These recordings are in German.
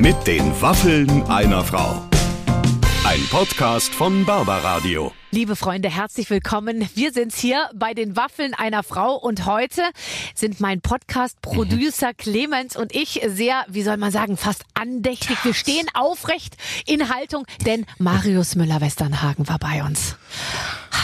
Mit den Waffeln einer Frau. Ein Podcast von Barbaradio. Liebe Freunde, herzlich willkommen. Wir sind hier bei den Waffeln einer Frau und heute sind mein Podcast-Producer Clemens und ich sehr, wie soll man sagen, fast andächtig. Wir stehen aufrecht in Haltung, denn Marius Müller-Westernhagen war bei uns.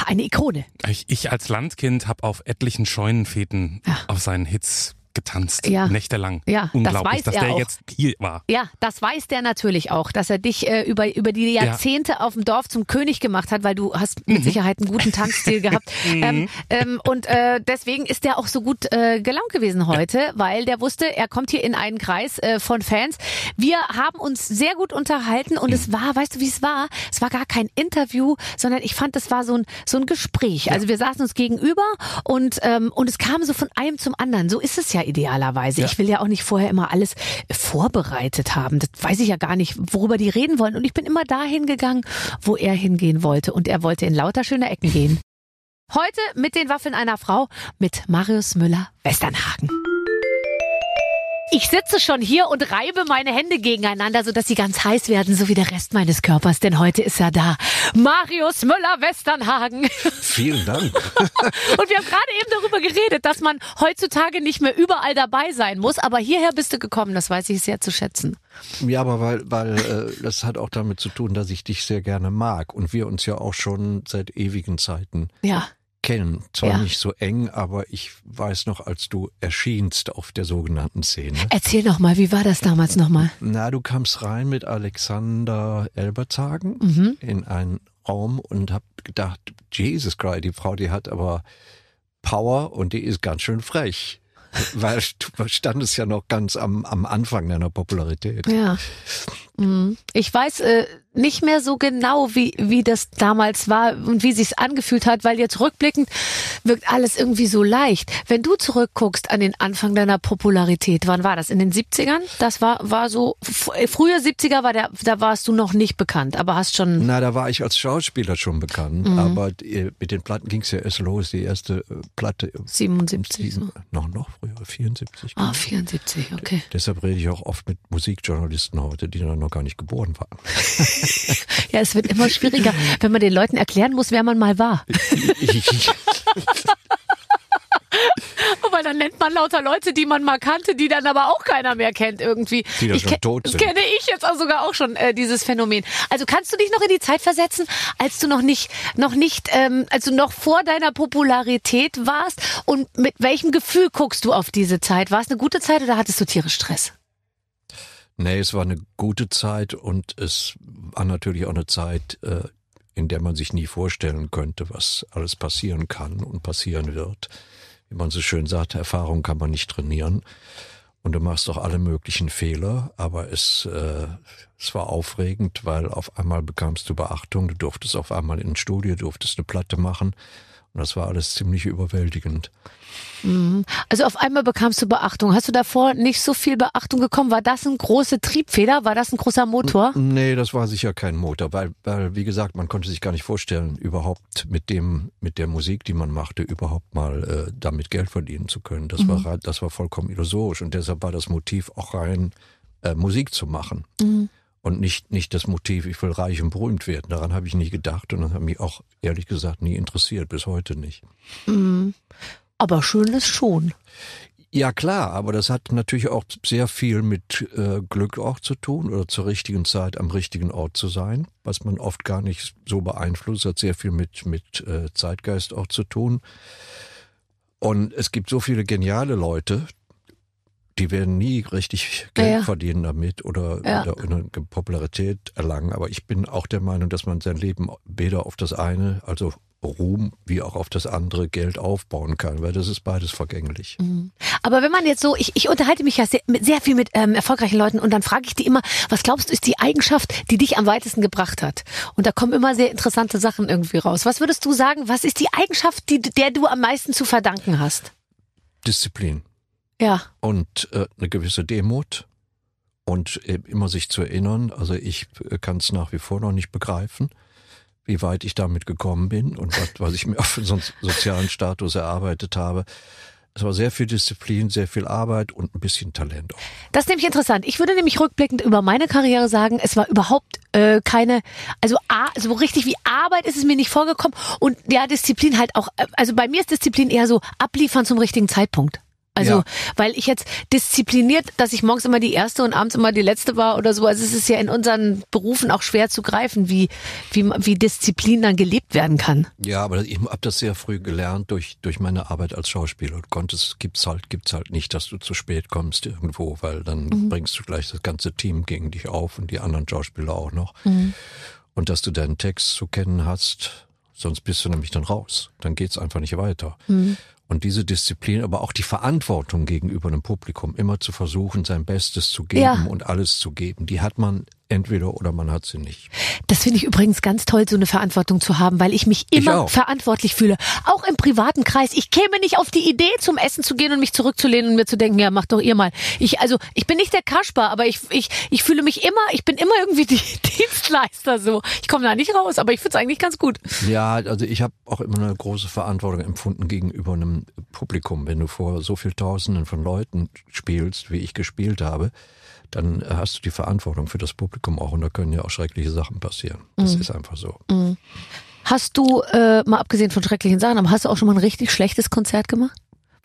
Eine Ikone. Ich, ich als Landkind habe auf etlichen Scheunenfeten Ja. auf seinen Hits getanzt, Ja. nächtelang. Ja, das Unglaublich, weiß dass er der auch. jetzt hier war. Ja, das weiß der natürlich auch, dass er dich äh, über, über die Jahrzehnte auf dem Dorf zum König gemacht hat, weil du hast Mhm. mit Sicherheit einen guten Tanzstil gehabt. ähm, ähm, und äh, deswegen ist der auch so gut äh, gelaunt gewesen heute, weil der wusste, er kommt hier in einen Kreis äh, von Fans. Wir haben uns sehr gut unterhalten und Mhm. es war, weißt du, wie es war? Es war gar kein Interview, sondern ich fand, es war so ein, so ein Gespräch. Also wir saßen uns gegenüber und, ähm, und es kam so von einem zum anderen. So ist es ja idealerweise. Ich will ja auch nicht vorher immer alles vorbereitet haben. Das weiß ich ja gar nicht, worüber die reden wollen. Und ich bin immer dahin gegangen, wo er hingehen wollte. Und er wollte in lauter schöne Ecken gehen. Heute mit den Waffeln einer Frau mit Marius Müller-Westernhagen. Ich sitze schon hier und reibe meine Hände gegeneinander, sodass sie ganz heiß werden, so wie der Rest meines Körpers, denn heute ist er da. Marius Müller-Westernhagen. Vielen Dank. Und wir haben gerade eben darüber geredet, dass man heutzutage nicht mehr überall dabei sein muss, aber hierher bist du gekommen, das weiß ich sehr zu schätzen. Ja, aber weil, weil äh, das hat auch damit zu tun, dass ich dich sehr gerne mag und wir uns ja auch schon seit ewigen Zeiten Ja. Kennen. Zwar Ja. nicht so eng, aber ich weiß noch, als du erschienst auf der sogenannten Szene. Erzähl noch mal, wie war das damals noch mal? Na, du kamst rein mit Alexander Elbertshagen Mhm. in einen Raum und hab gedacht, Jesus Christ, die Frau, die hat aber Power und die ist ganz schön frech. Weil du standest ja noch ganz am, am Anfang deiner Popularität. Ja. Mhm. Ich weiß äh, nicht mehr so genau, wie, wie das damals war und wie sich's angefühlt hat, weil jetzt rückblickend wirkt alles irgendwie so leicht. Wenn du zurückguckst an den Anfang deiner Popularität, wann war das? In den 70ern? Das war, war so, äh, früher 70er war der, da warst du noch nicht bekannt, aber hast schon, Na, da war ich als Schauspieler schon bekannt, Mhm. aber äh, mit den Platten ging's ja erst los. Die erste äh, Platte, äh, 77 so. noch, noch früher, 74. Ah, genau. 74, okay. Deshalb rede ich auch oft mit Musikjournalisten heute, die dann noch gar nicht geboren waren. Ja, es wird immer schwieriger, wenn man den Leuten erklären muss, wer man mal war. Weil dann nennt man lauter Leute, die man mal kannte, die dann aber auch keiner mehr kennt irgendwie. Die dann ich schon tot das sind. kenne ich jetzt auch sogar auch schon äh, dieses Phänomen. Also kannst du dich noch in die Zeit versetzen, als du noch nicht, noch nicht, ähm, als du noch vor deiner Popularität warst und mit welchem Gefühl guckst du auf diese Zeit? War es eine gute Zeit oder hattest du tierisch Stress? Nee, es war eine gute Zeit und es war natürlich auch eine Zeit, äh, in der man sich nie vorstellen könnte, was alles passieren kann und passieren wird. Wie man so schön sagt, Erfahrung kann man nicht trainieren. Und du machst doch alle möglichen Fehler, aber es, äh, es war aufregend, weil auf einmal bekamst du Beachtung, du durftest auf einmal in ein Studio, durftest eine Platte machen. Und das war alles ziemlich überwältigend. Also auf einmal bekamst du Beachtung. Hast du davor nicht so viel Beachtung bekommen? War das ein große Triebfeder? War das ein großer Motor? Nee, das war sicher kein Motor, weil, weil, wie gesagt, man konnte sich gar nicht vorstellen, überhaupt mit dem, mit der Musik, die man machte, überhaupt mal äh, damit Geld verdienen zu können. Das war, rein- das war vollkommen illusorisch und deshalb war das Motiv auch rein, äh, Musik zu machen. Und nicht, nicht das Motiv, ich will reich und berühmt werden. Daran habe ich nie gedacht und das hat mich auch ehrlich gesagt nie interessiert, bis heute nicht. Aber schön ist schon. Ja klar, aber das hat natürlich auch sehr viel mit äh, Glück auch zu tun oder zur richtigen Zeit am richtigen Ort zu sein, was man oft gar nicht so beeinflusst, hat sehr viel mit, mit äh, Zeitgeist auch zu tun. Und es gibt so viele geniale Leute, die werden nie richtig Geld Ja, ja. verdienen damit oder, Ja. oder eine Popularität erlangen. Aber ich bin auch der Meinung, dass man sein Leben weder auf das eine, also Ruhm, wie auch auf das andere Geld aufbauen kann, weil das ist beides vergänglich. Aber wenn man jetzt so, ich, ich unterhalte mich ja sehr, sehr viel mit ähm, erfolgreichen Leuten und dann frage ich die immer, was glaubst du ist die Eigenschaft, die dich am weitesten gebracht hat? Und da kommen immer sehr interessante Sachen irgendwie raus. Was würdest du sagen, was ist die Eigenschaft, die, der du am meisten zu verdanken hast? Disziplin. Ja. und äh, eine gewisse Demut und äh, immer sich zu erinnern. Also ich äh, kann es nach wie vor noch nicht begreifen, wie weit ich damit gekommen bin und was, was ich mir auf so einen sozialen Status erarbeitet habe. Es war sehr viel Disziplin, sehr viel Arbeit und ein bisschen Talent auch. Das ist nämlich interessant. Ich würde nämlich rückblickend über meine Karriere sagen, es war überhaupt äh, keine, also so richtig wie Arbeit ist es mir nicht vorgekommen und ja, Disziplin halt auch, äh, also bei mir ist Disziplin eher so abliefern zum richtigen Zeitpunkt. Also, Ja. weil ich jetzt diszipliniert, dass ich morgens immer die erste und abends immer die letzte war oder so. Also es ist ja in unseren Berufen auch schwer zu greifen, wie, wie, wie Disziplin dann gelebt werden kann. Ja, aber ich habe das sehr früh gelernt durch, durch meine Arbeit als Schauspieler. Du konntest, gibt's halt, gibt's halt nicht, dass du zu spät kommst irgendwo, weil dann bringst du gleich das ganze Team gegen dich auf und die anderen Schauspieler auch noch. Und dass du deinen Text zu kennen hast, sonst bist du nämlich dann raus. Dann geht's einfach nicht weiter. Und diese Disziplin, aber auch die Verantwortung gegenüber dem Publikum, immer zu versuchen, sein Bestes zu geben Ja. und alles zu geben, die hat man entweder oder man hat sie nicht. Das finde ich übrigens ganz toll, so eine Verantwortung zu haben, weil ich mich Ich immer auch. verantwortlich fühle. Auch im privaten Kreis. Ich käme nicht auf die Idee, zum Essen zu gehen und mich zurückzulehnen und mir zu denken, ja, mach doch ihr mal. Ich, also, ich bin nicht der Kasper, aber ich, ich, ich fühle mich immer, ich bin immer irgendwie die Dienstleister so. Ich komme da nicht raus, aber ich finde es eigentlich ganz gut. Ja, also ich habe auch immer eine große Verantwortung empfunden gegenüber einem Publikum. Wenn du vor so viel Tausenden von Leuten spielst, wie ich gespielt habe, dann äh, hast du die Verantwortung für das Publikum auch und da können ja auch schreckliche Sachen passieren. Das ist einfach so. Hast du, äh, mal abgesehen von schrecklichen Sachen, aber hast du auch schon mal ein richtig schlechtes Konzert gemacht?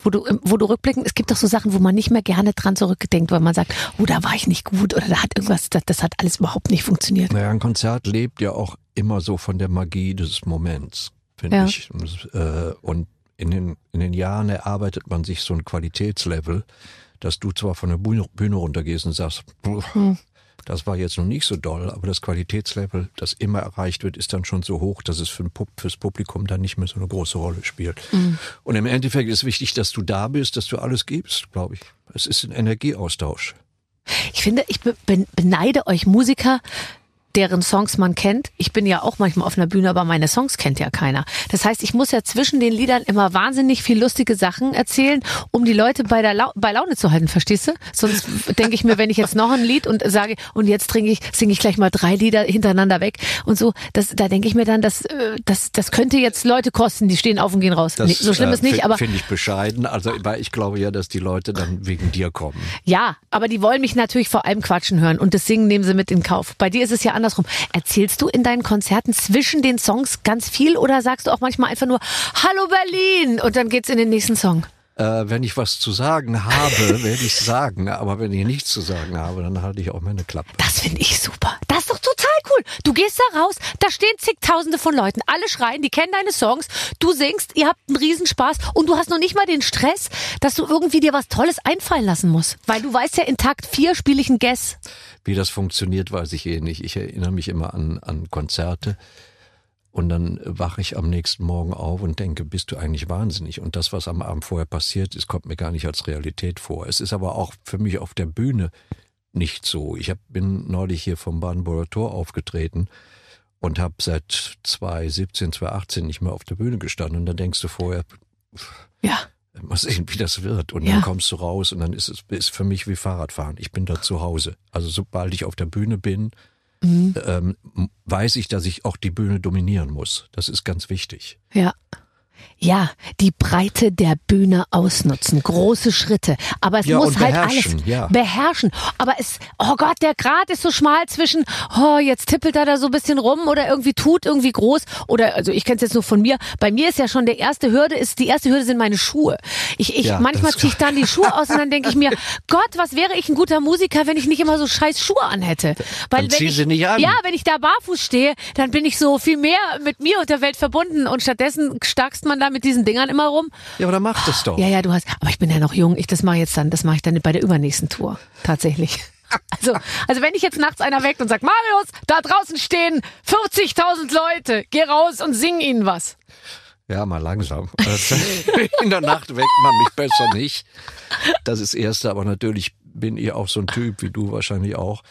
Wo du, wo du rückblickend, es gibt doch so Sachen, wo man nicht mehr gerne dran zurückdenkt, weil man sagt, oh, da war ich nicht gut oder da hat irgendwas, das, das hat alles überhaupt nicht funktioniert. Naja, ein Konzert lebt ja auch immer so von der Magie des Moments, finde Ja. ich. Äh, Und in den, in den Jahren erarbeitet man sich so ein Qualitätslevel, dass du zwar von der Bühne, Bühne runtergehst und sagst, "Puh, Hm. das war jetzt noch nicht so doll, aber das Qualitätslevel, das immer erreicht wird, ist dann schon so hoch, dass es für ein Pub, fürs Publikum dann nicht mehr so eine große Rolle spielt. Hm. Und im Endeffekt ist wichtig, dass du da bist, dass du alles gibst, glaube ich. Es ist ein Energieaustausch. Ich finde, ich be ben- beneide euch Musiker, deren Songs man kennt. Ich bin ja auch manchmal auf einer Bühne, aber meine Songs kennt ja keiner. Das heißt, ich muss ja zwischen den Liedern immer wahnsinnig viel lustige Sachen erzählen, um die Leute bei der Lau bei Laune zu halten, verstehst du? Sonst denke ich mir, wenn ich jetzt noch ein Lied und sage, und jetzt trinke ich, singe ich gleich mal drei Lieder hintereinander weg und so, das, da denke ich mir dann, das, äh, das, das könnte jetzt Leute kosten, die stehen auf und gehen raus. Nee, so schlimm äh, ist nicht, aber Finde ich bescheiden. Also, weil ich glaube ja, dass die Leute dann wegen dir kommen. Ja, aber die wollen mich natürlich vor allem quatschen hören und das Singen nehmen sie mit in Kauf. Bei dir ist es ja andersrum. Erzählst du in deinen Konzerten zwischen den Songs ganz viel oder sagst du auch manchmal einfach nur Hallo Berlin und dann geht's in den nächsten Song? Äh, wenn ich was zu sagen habe, werde ich sagen. Aber wenn ich nichts zu sagen habe, dann halte ich auch meine Klappe. Das finde ich super. Das ist doch total cool. Du gehst da raus, da stehen zigtausende von Leuten, alle schreien, die kennen deine Songs, du singst, ihr habt einen Riesenspaß und du hast noch nicht mal den Stress, dass du irgendwie dir was Tolles einfallen lassen musst. Weil du weißt ja, in Takt 4 spiele ich ein Guess. Wie das funktioniert, weiß ich eh nicht. Ich erinnere mich immer an, an Konzerte. Und dann wache ich am nächsten Morgen auf und denke, bist du eigentlich wahnsinnig? Und das, was am Abend vorher passiert ist, kommt mir gar nicht als Realität vor. Es ist aber auch für mich auf der Bühne nicht so. Ich hab, bin neulich hier vom Badenburger Tor aufgetreten und habe seit 2017, 2018 nicht mehr auf der Bühne gestanden. Und dann denkst du vorher, Ja. mal sehen, wie das wird. Und Ja. dann kommst du raus und dann ist es ist für mich wie Fahrradfahren. Ich bin da zu Hause. Also sobald ich auf der Bühne bin, Mhm. ähm, weiß ich, dass ich auch die Bühne dominieren muss. Das ist ganz wichtig. Ja. Ja, die Breite der Bühne ausnutzen, große Schritte. Aber es Ja, muss halt alles ja. beherrschen. Aber es, oh Gott, der Grat ist so schmal zwischen, oh, jetzt tippelt er da so ein bisschen rum oder irgendwie tut irgendwie groß. Oder, also ich kenne es jetzt nur von mir. Bei mir ist ja schon der erste Hürde, ist, die erste Hürde sind meine Schuhe. Ich, ich, Ja, manchmal ziehe ich dann die Schuhe aus und dann denke ich mir, Gott, was wäre ich ein guter Musiker, wenn ich nicht immer so scheiß Schuhe anhätte. Weil Dann wenn zieh ich, sie nicht an. Ja, wenn ich da barfuß stehe, dann bin ich so viel mehr mit mir und der Welt verbunden und stattdessen starkst man da mit diesen Dingern immer rum. Ja, aber dann mach das doch. Ja, ja, du hast, aber ich bin ja noch jung. Ich das mache jetzt dann, das mache ich dann bei der übernächsten Tour tatsächlich. Also, also wenn ich jetzt nachts einer weckt und sagt, Marius, da draußen stehen 40.000 Leute, geh raus und sing ihnen was. Ja, mal langsam. Also, In der Nacht weckt man mich besser nicht. Das ist das Erste, aber natürlich bin ich auch so ein Typ, wie du wahrscheinlich auch,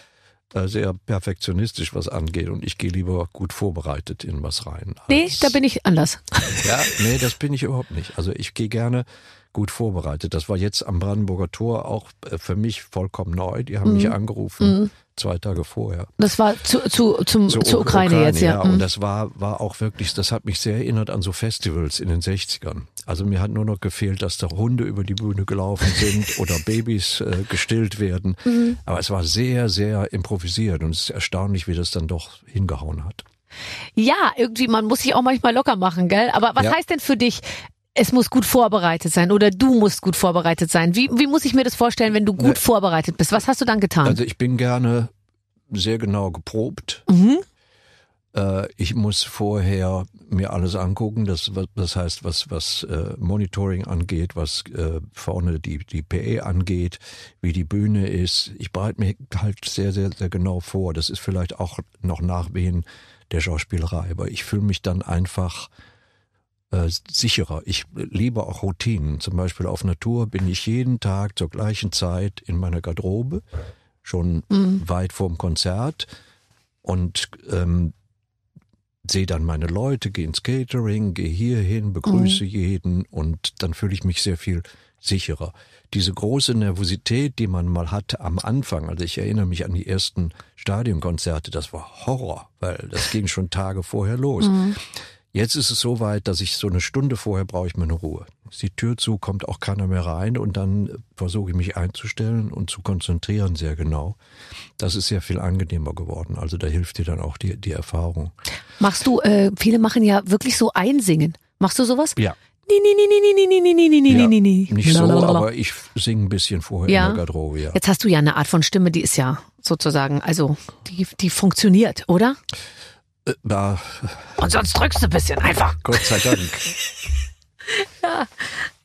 sehr perfektionistisch, was angeht. Und ich gehe lieber gut vorbereitet in was rein. Nee, da bin ich anders. Ja, nee, das bin ich überhaupt nicht. Also ich gehe gerne gut vorbereitet. Das war jetzt am Brandenburger Tor auch äh, für mich vollkommen neu. Die haben mich Mhm. angerufen zwei Tage vorher. Das war zu, zu, zum, Zur zur Ukraine, jetzt, ja. Und Mhm. das war, war auch wirklich, das hat mich sehr erinnert an so Festivals in den 60ern. Also mir hat nur noch gefehlt, dass da Hunde über die Bühne gelaufen sind oder Babys äh, gestillt werden. Mhm. Aber es war sehr, sehr improvisiert und es ist erstaunlich, wie das dann doch hingehauen hat. Ja, irgendwie, man muss sich auch manchmal locker machen, gell? Aber was Ja. heißt denn für dich, es muss gut vorbereitet sein oder du musst gut vorbereitet sein? Wie, wie muss ich mir das vorstellen, wenn du gut Ne. vorbereitet bist? Was hast du dann getan? Also ich bin gerne sehr genau geprobt. mhm. Äh, ich muss vorher mir alles angucken, das, das heißt, was, was äh, Monitoring angeht, was äh, vorne die, die PE angeht, wie die Bühne ist. Ich bereite mich halt sehr, sehr, sehr genau vor. Das ist vielleicht auch noch Nachwehen der Schauspielerei, aber ich fühle mich dann einfach äh, sicherer. Ich liebe auch Routinen. Zum Beispiel auf Natur bin ich jeden Tag zur gleichen Zeit in meiner Garderobe, schon weit vorm Konzert und ähm, sehe dann meine Leute, gehe ins Catering, gehe hierhin, begrüße jeden und dann fühle ich mich sehr viel sicherer. Diese große Nervosität, die man mal hatte am Anfang, also ich erinnere mich an die ersten Stadionkonzerte, das war Horror, weil das ging schon Tage vorher los. Jetzt ist es so weit, dass ich so eine Stunde vorher brauche ich meine Ruhe. Ist die Tür zu, kommt auch keiner mehr rein und dann versuche ich mich einzustellen und zu konzentrieren sehr genau. Das ist sehr viel angenehmer geworden. Also da hilft dir dann auch die, die Erfahrung. Machst du, äh, viele machen ja wirklich so einsingen. Machst du sowas? Ja. Ja, nicht so, aber ich singe ein bisschen vorher ja. in der Garderobe. Ja. Jetzt hast du ja eine Art von Stimme, die ist ja sozusagen, also die, die funktioniert, oder? Ja. Äh, ja, Und sonst drückst du ein bisschen einfach. Gott sei Dank. Ja,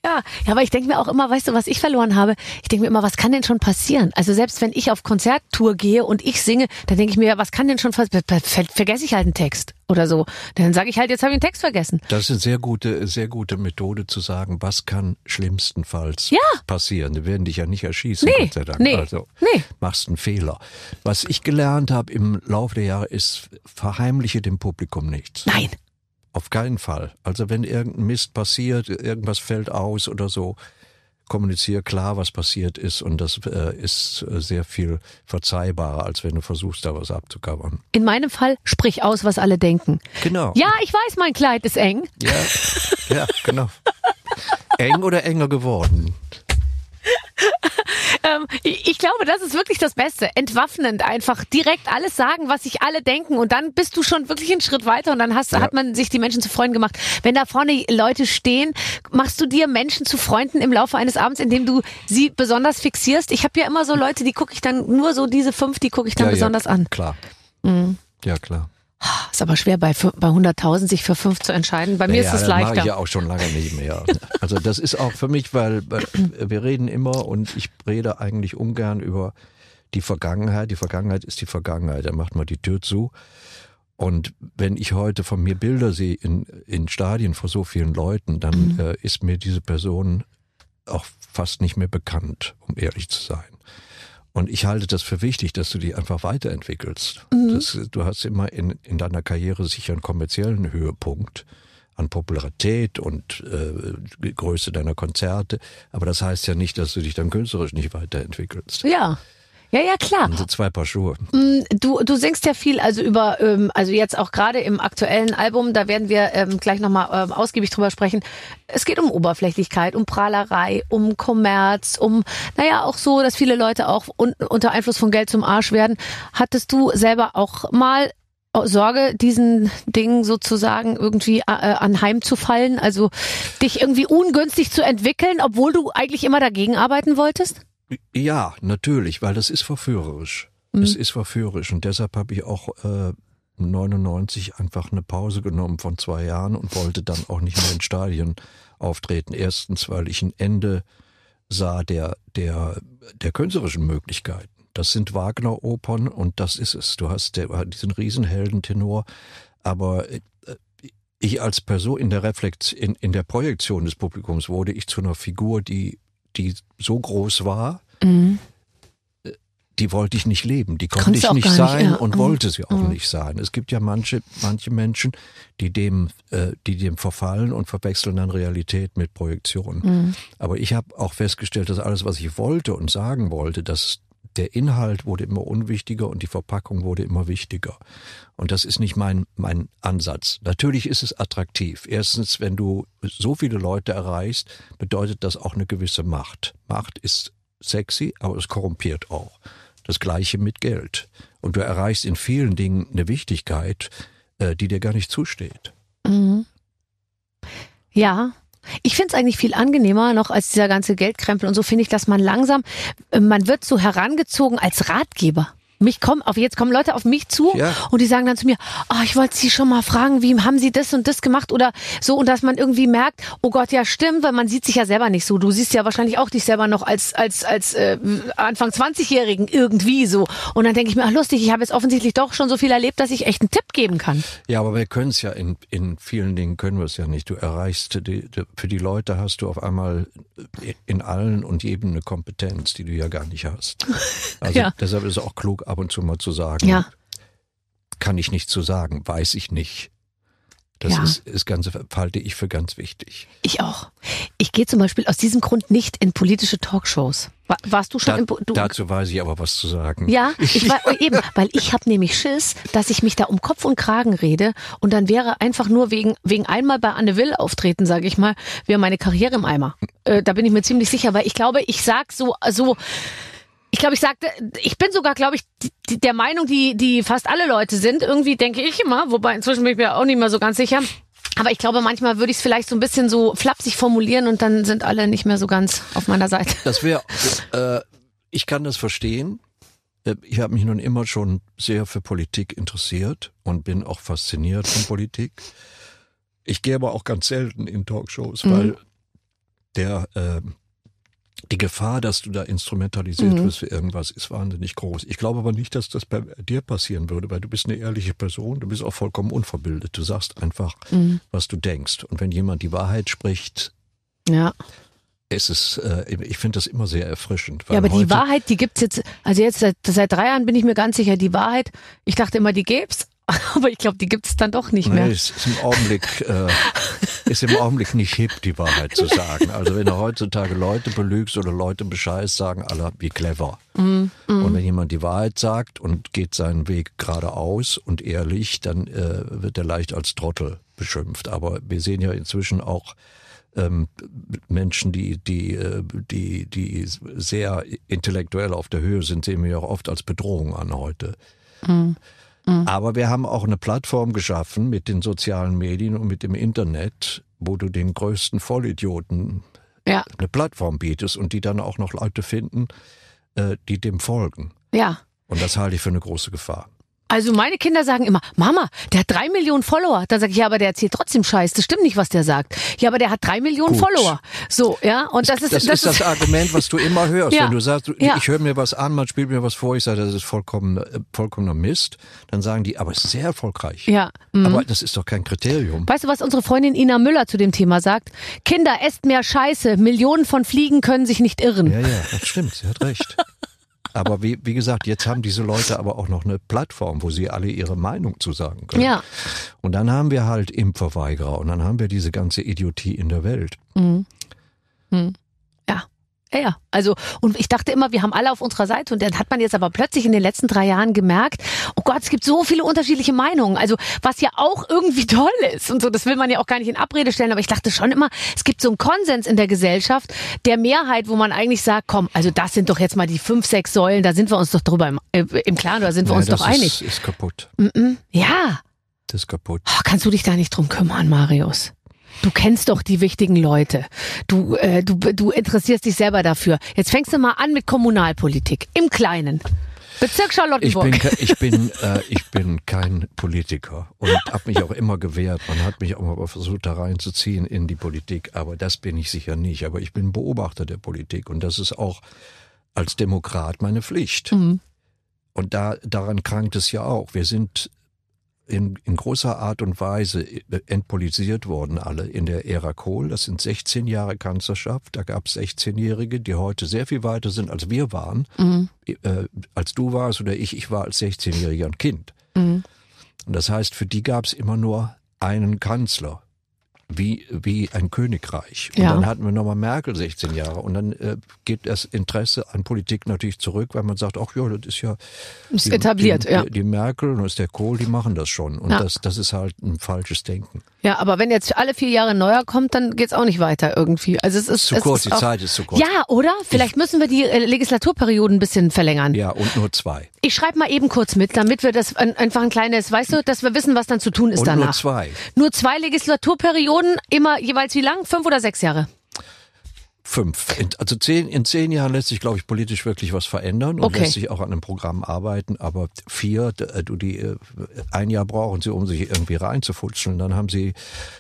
ja, aber ich denke mir auch immer, weißt du, was ich verloren habe? Ich denke mir immer, was kann denn schon passieren? Also selbst wenn ich auf Konzerttour gehe und ich singe, dann denke ich mir, was kann denn schon passieren? Vergesse ich halt einen Text oder so. Dann sage ich halt, jetzt habe ich einen Text vergessen. Das ist eine sehr gute, sehr gute Methode zu sagen, was kann schlimmstenfalls Ja. passieren. Die werden dich ja nicht erschießen, Nee, Gott sei Dank. nee, Also nee. machst einen Fehler. Was ich gelernt habe im Laufe der Jahre ist, verheimliche dem Publikum nichts. Nein. Auf keinen Fall. Also wenn irgendein Mist passiert, irgendwas fällt aus oder so, kommuniziere klar, was passiert ist und das äh, ist sehr viel verzeihbarer, als wenn du versuchst, da was abzucovern. In meinem Fall sprich aus, was alle denken. Genau. Ja, ich weiß, mein Kleid ist eng. Ja, ja genau. Eng oder enger geworden? Ähm, ich glaube, das ist wirklich das Beste. Entwaffnend einfach direkt alles sagen, was sich alle denken und dann bist du schon wirklich einen Schritt weiter und dann hast, Ja. hat man sich die Menschen zu Freunden gemacht. Wenn da vorne Leute stehen, machst du dir Menschen zu Freunden im Laufe eines Abends, indem du sie besonders fixierst. Ich habe ja immer so Leute, die gucke ich dann nur so diese fünf, die gucke ich dann ja, besonders ja, an. Mhm. Klar. Ja, klar. Ist aber schwer bei, bei 100.000 sich für fünf zu entscheiden. Bei mir ja, ist es das mache leichter. ich ja auch schon lange nicht mehr. Also das ist auch für mich, weil, wir reden immer und ich rede eigentlich ungern über die Vergangenheit. Die Vergangenheit ist die Vergangenheit. Da macht man die Tür zu. Und wenn ich heute von mir Bilder sehe in, in Stadien vor so vielen Leuten, dann äh, ist mir diese Person auch fast nicht mehr bekannt, um ehrlich zu sein. Und ich halte das für wichtig, dass du die einfach weiterentwickelst. Das, du hast immer in, in deiner Karriere sicher einen kommerziellen Höhepunkt an Popularität und äh, Größe deiner Konzerte. Aber das heißt ja nicht, dass du dich dann künstlerisch nicht weiterentwickelst. Ja. Ja, ja, klar. Das sind zwei Paar Schuhe. Du, du singst ja viel, also über, ähm, also jetzt auch gerade im aktuellen Album, da werden wir ähm, gleich nochmal ähm, ausgiebig drüber sprechen. Es geht um Oberflächlichkeit, um Prahlerei, um Kommerz, um, naja, auch so, dass viele Leute auch un unter Einfluss von Geld zum Arsch werden. Hattest du selber auch mal Sorge, diesen Dingen sozusagen irgendwie äh, anheimzufallen, also dich irgendwie ungünstig zu entwickeln, obwohl du eigentlich immer dagegen arbeiten wolltest? Ja, natürlich, weil das ist verführerisch. Es ist verführerisch und deshalb habe ich auch äh, 99 einfach eine Pause genommen von zwei Jahren und wollte dann auch nicht mehr in Stadien auftreten. Erstens, weil ich ein Ende sah der, der, der künstlerischen Möglichkeiten. Das sind Wagner-Opern und das ist es. Du hast der, diesen Riesenheldentenor, aber äh, ich als Person in der Reflex, in, in der Projektion des Publikums wurde ich zu einer Figur, die, die so groß war, die wollte ich nicht leben, die konnte Konntest ich nicht gar nicht, sein ja. und Mhm. wollte sie auch nicht sein. Es gibt ja manche, manche Menschen, die dem, äh, die dem verfallen und verwechseln dann Realität mit Projektion. Mhm. Aber ich habe auch festgestellt, dass alles, was ich wollte und sagen wollte, dass der Inhalt wurde immer unwichtiger und die Verpackung wurde immer wichtiger. Und das ist nicht mein, mein Ansatz. Natürlich ist es attraktiv. Erstens, wenn du so viele Leute erreichst, bedeutet das auch eine gewisse Macht. Macht ist sexy, aber es korrumpiert auch. Das gleiche mit Geld. Und du erreichst in vielen Dingen eine Wichtigkeit, äh, die dir gar nicht zusteht. Ja. Ich finde es eigentlich viel angenehmer noch als dieser ganze Geldkrempel und so finde ich, dass man langsam, äh, man wird so herangezogen als Ratgeber. Mich kommen, auf jetzt kommen Leute auf mich zu Ja. und die sagen dann zu mir, ah, ich wollte Sie schon mal fragen, wie haben Sie das und das gemacht oder so und dass man irgendwie merkt, oh Gott, ja stimmt, weil man sieht sich ja selber nicht so. Du siehst ja wahrscheinlich auch dich selber noch als als als äh, Anfang 20-Jährigen irgendwie so und dann denke ich mir, ach lustig, ich habe jetzt offensichtlich doch schon so viel erlebt, dass ich echt einen Tipp geben kann. Ja, aber wir können es ja in, in vielen Dingen können wir es ja nicht. Du erreichst die, die, für die Leute hast du auf einmal in allen und jedem eine Kompetenz, die du ja gar nicht hast. Also Ja. deshalb ist es auch klug, ab und zu mal zu sagen, Ja. kann ich nicht zu sagen, weiß ich nicht. Das Ja. ist, ist ganz, halte ich für ganz wichtig. Ich auch. Ich gehe zum Beispiel aus diesem Grund nicht in politische Talkshows. Wa- Warst du schon Da, in Po- du, dazu weiß ich aber was zu sagen. Ja, ich war eben, weil ich habe nämlich Schiss, dass ich mich da um Kopf und Kragen rede und dann wäre einfach nur wegen wegen einmal bei Anne Will auftreten, sage ich mal, wäre meine Karriere im Eimer. Äh, da bin ich mir ziemlich sicher, weil ich glaube, ich sag so so ich glaube, ich sagte, ich bin sogar, glaube ich, die- der Meinung, die die fast alle Leute sind. Irgendwie denke ich immer, wobei inzwischen bin ich mir auch nicht mehr so ganz sicher. Aber ich glaube, manchmal würde ich es vielleicht so ein bisschen so flapsig formulieren und dann sind alle nicht mehr so ganz auf meiner Seite. Das wäre, äh, ich kann das verstehen. Äh, Ich habe mich nun immer schon sehr für Politik interessiert und bin auch fasziniert von Politik. Ich gehe aber auch ganz selten in Talkshows, Mhm. weil der äh, die Gefahr, dass du da instrumentalisiert Mhm. wirst für irgendwas, ist wahnsinnig groß. Ich glaube aber nicht, dass das bei dir passieren würde, weil du bist eine ehrliche Person, du bist auch vollkommen unverbildet. Du sagst einfach, Mhm. was du denkst. Und wenn jemand die Wahrheit spricht, Ja. ist es, äh, ich finde das immer sehr erfrischend. Ja, aber die Wahrheit, die gibt's jetzt, also jetzt seit, seit drei Jahren bin ich mir ganz sicher, die Wahrheit, ich dachte immer, die gäb's, aber ich glaube, die gibt's dann doch nicht mehr. Nee, es ist im Augenblick, äh, ist im Augenblick nicht hip, die Wahrheit zu sagen. Also wenn du heutzutage Leute belügst oder Leute bescheißt, sagen alle, wie clever. Mhm, Und wenn jemand die Wahrheit sagt und geht seinen Weg geradeaus und ehrlich, dann äh, wird er leicht als Trottel beschimpft. Aber wir sehen ja inzwischen auch ähm, Menschen, die, die, äh, die, die sehr intellektuell auf der Höhe sind, sehen wir ja auch oft als Bedrohung an heute. Aber wir haben auch eine Plattform geschaffen mit den sozialen Medien und mit dem Internet, wo du den größten Vollidioten Ja, eine Plattform bietest und die dann auch noch Leute finden, äh, die dem folgen. ja. Und das halte ich für eine große Gefahr. Also meine Kinder sagen immer, Mama, der hat drei Millionen Follower. Dann sage ich, ja, aber der erzählt trotzdem Scheiß. Das stimmt nicht, was der sagt. Ja, aber der hat drei Millionen Gut. Follower. So, ja. Und das ist Das, ist das Argument, was du immer hörst. Ja. Wenn du sagst, Ja. ich höre mir was an, man spielt mir was vor, ich sage, das ist vollkommen, vollkommener Mist, dann sagen die, aber es ist sehr erfolgreich. Ja. mhm. Aber das ist doch kein Kriterium. Weißt du, was unsere Freundin Ina Müller zu dem Thema sagt? Kinder, esst mehr Scheiße. Millionen von Fliegen können sich nicht irren. Ja, ja, das stimmt, sie hat recht. Aber wie, wie gesagt, jetzt haben diese Leute aber auch noch eine Plattform, wo sie alle ihre Meinung zu sagen können. Ja. Und dann haben wir halt Impfverweigerer und dann haben wir diese ganze Idiotie in der Welt. Ja. Ja, ja. Also, und ich dachte immer, wir haben alle auf unserer Seite. Und dann hat man jetzt aber plötzlich in den letzten drei Jahren gemerkt, oh Gott, es gibt so viele unterschiedliche Meinungen. Also, was ja auch irgendwie toll ist. Und so, das will man ja auch gar nicht in Abrede stellen. Aber ich dachte schon immer, es gibt so einen Konsens in der Gesellschaft, der Mehrheit, wo man eigentlich sagt, komm, also das sind doch jetzt mal die fünf, sechs Säulen, da sind wir uns doch drüber im, äh, im Klaren, da sind wir Ja, uns das doch ist, einig. ist kaputt. Mhm. Ja. Das ist kaputt. Oh, kannst du dich da nicht drum kümmern, Marius? Du kennst doch die wichtigen Leute. Du, äh, du, du interessierst dich selber dafür. Jetzt fängst du mal an mit Kommunalpolitik. Im Kleinen. Bezirk Ich Charlottenburg. bin, ke- ich bin, äh, ich bin kein Politiker und habe mich auch immer gewehrt. Man hat mich auch mal versucht, da reinzuziehen in die Politik, aber das bin ich sicher nicht. Aber ich bin Beobachter der Politik und das ist auch als Demokrat meine Pflicht. Mhm. Und da, daran krankt es ja auch. Wir sind in, in großer Art und Weise äh, entpolitisiert worden, alle in der Ära Kohl. Das sind 16 Jahre Kanzlerschaft. Da gab es 16-Jährige, die heute sehr viel weiter sind, als wir waren. Mhm. Äh, als du warst oder ich, ich war als 16-Jähriger ein Kind. Mhm. Und das heißt, für die gab es immer nur einen Kanzler wie, wie ein Königreich. Und ja. dann hatten wir nochmal Merkel 16 Jahre. Und dann äh, geht das Interesse an Politik natürlich zurück, weil man sagt, ach ja, das ist ja ist die, etabliert, die, ja. Die, die Merkel und ist der Kohl, die machen das schon. Und ja. das, das ist halt ein falsches Denken. Ja, aber wenn jetzt alle vier Jahre neuer kommt, dann geht's auch nicht weiter irgendwie. Also es ist zu es kurz, ist die auch, Zeit ist zu kurz. Ja, oder? Vielleicht ich, müssen wir die äh, Legislaturperioden ein bisschen verlängern. Ja, und nur zwei. Ich schreibe mal eben kurz mit, damit wir das ein, einfach ein kleines, weißt du, dass wir wissen, was dann zu tun ist und danach. Nur zwei. Nur zwei Legislaturperioden, immer jeweils wie lang? Fünf oder sechs Jahre? Fünf. In, also zehn, in zehn Jahren lässt sich, glaube ich, politisch wirklich was verändern und okay. lässt sich auch an einem Programm arbeiten. Aber vier, äh, du die äh, ein Jahr brauchen sie, um sich irgendwie reinzufutschen. Dann haben sie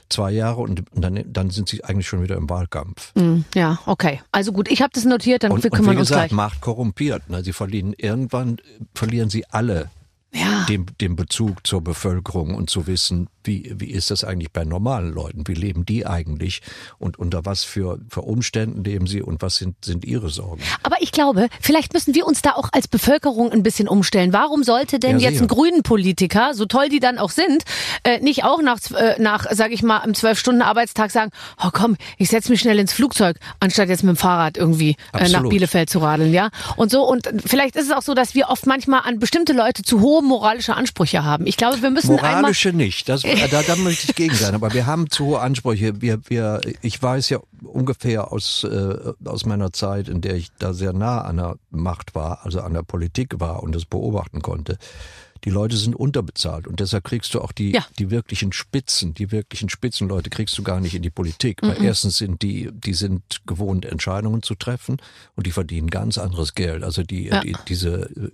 zwei Jahre und dann, dann sind sie eigentlich schon wieder im Wahlkampf. Mm, ja, okay. Also gut, ich habe das notiert, dann und, wir kümmern und wie gesagt, uns gleich. Macht korrumpiert. Ne? Sie verlieren irgendwann verlieren sie alle ja. den, den Bezug zur Bevölkerung und zu wissen, wie, wie ist das eigentlich bei normalen Leuten? Wie leben die eigentlich? Und unter was für, für Umständen leben sie und was sind, sind ihre Sorgen? Aber ich glaube, vielleicht müssen wir uns da auch als Bevölkerung ein bisschen umstellen. Warum sollte denn Ja, jetzt ein grünen Politiker, so toll die dann auch sind, äh, nicht auch nach, äh, nach sag ich mal, einem zwölf Stunden Arbeitstag sagen, oh komm, ich setz mich schnell ins Flugzeug, anstatt jetzt mit dem Fahrrad irgendwie äh, nach. Bielefeld zu radeln, ja? Und so, und vielleicht ist es auch so, dass wir oft manchmal an bestimmte Leute zu hohe moralische Ansprüche haben. Ich glaube, wir müssen. Moralische nicht, das, da, da möchte ich gegen sein, aber wir haben zu hohe Ansprüche. Wir, wir, ich weiß ja ungefähr aus, äh, aus meiner Zeit, in der ich da sehr nah an der Macht war, also an der Politik war und das beobachten konnte. Die Leute sind unterbezahlt und deshalb kriegst du auch die, Ja. die wirklichen Spitzen, die wirklichen Spitzenleute kriegst du gar nicht in die Politik. Weil erstens sind die, die sind gewohnt, Entscheidungen zu treffen und die verdienen ganz anderes Geld. Also die, Ja. die diese,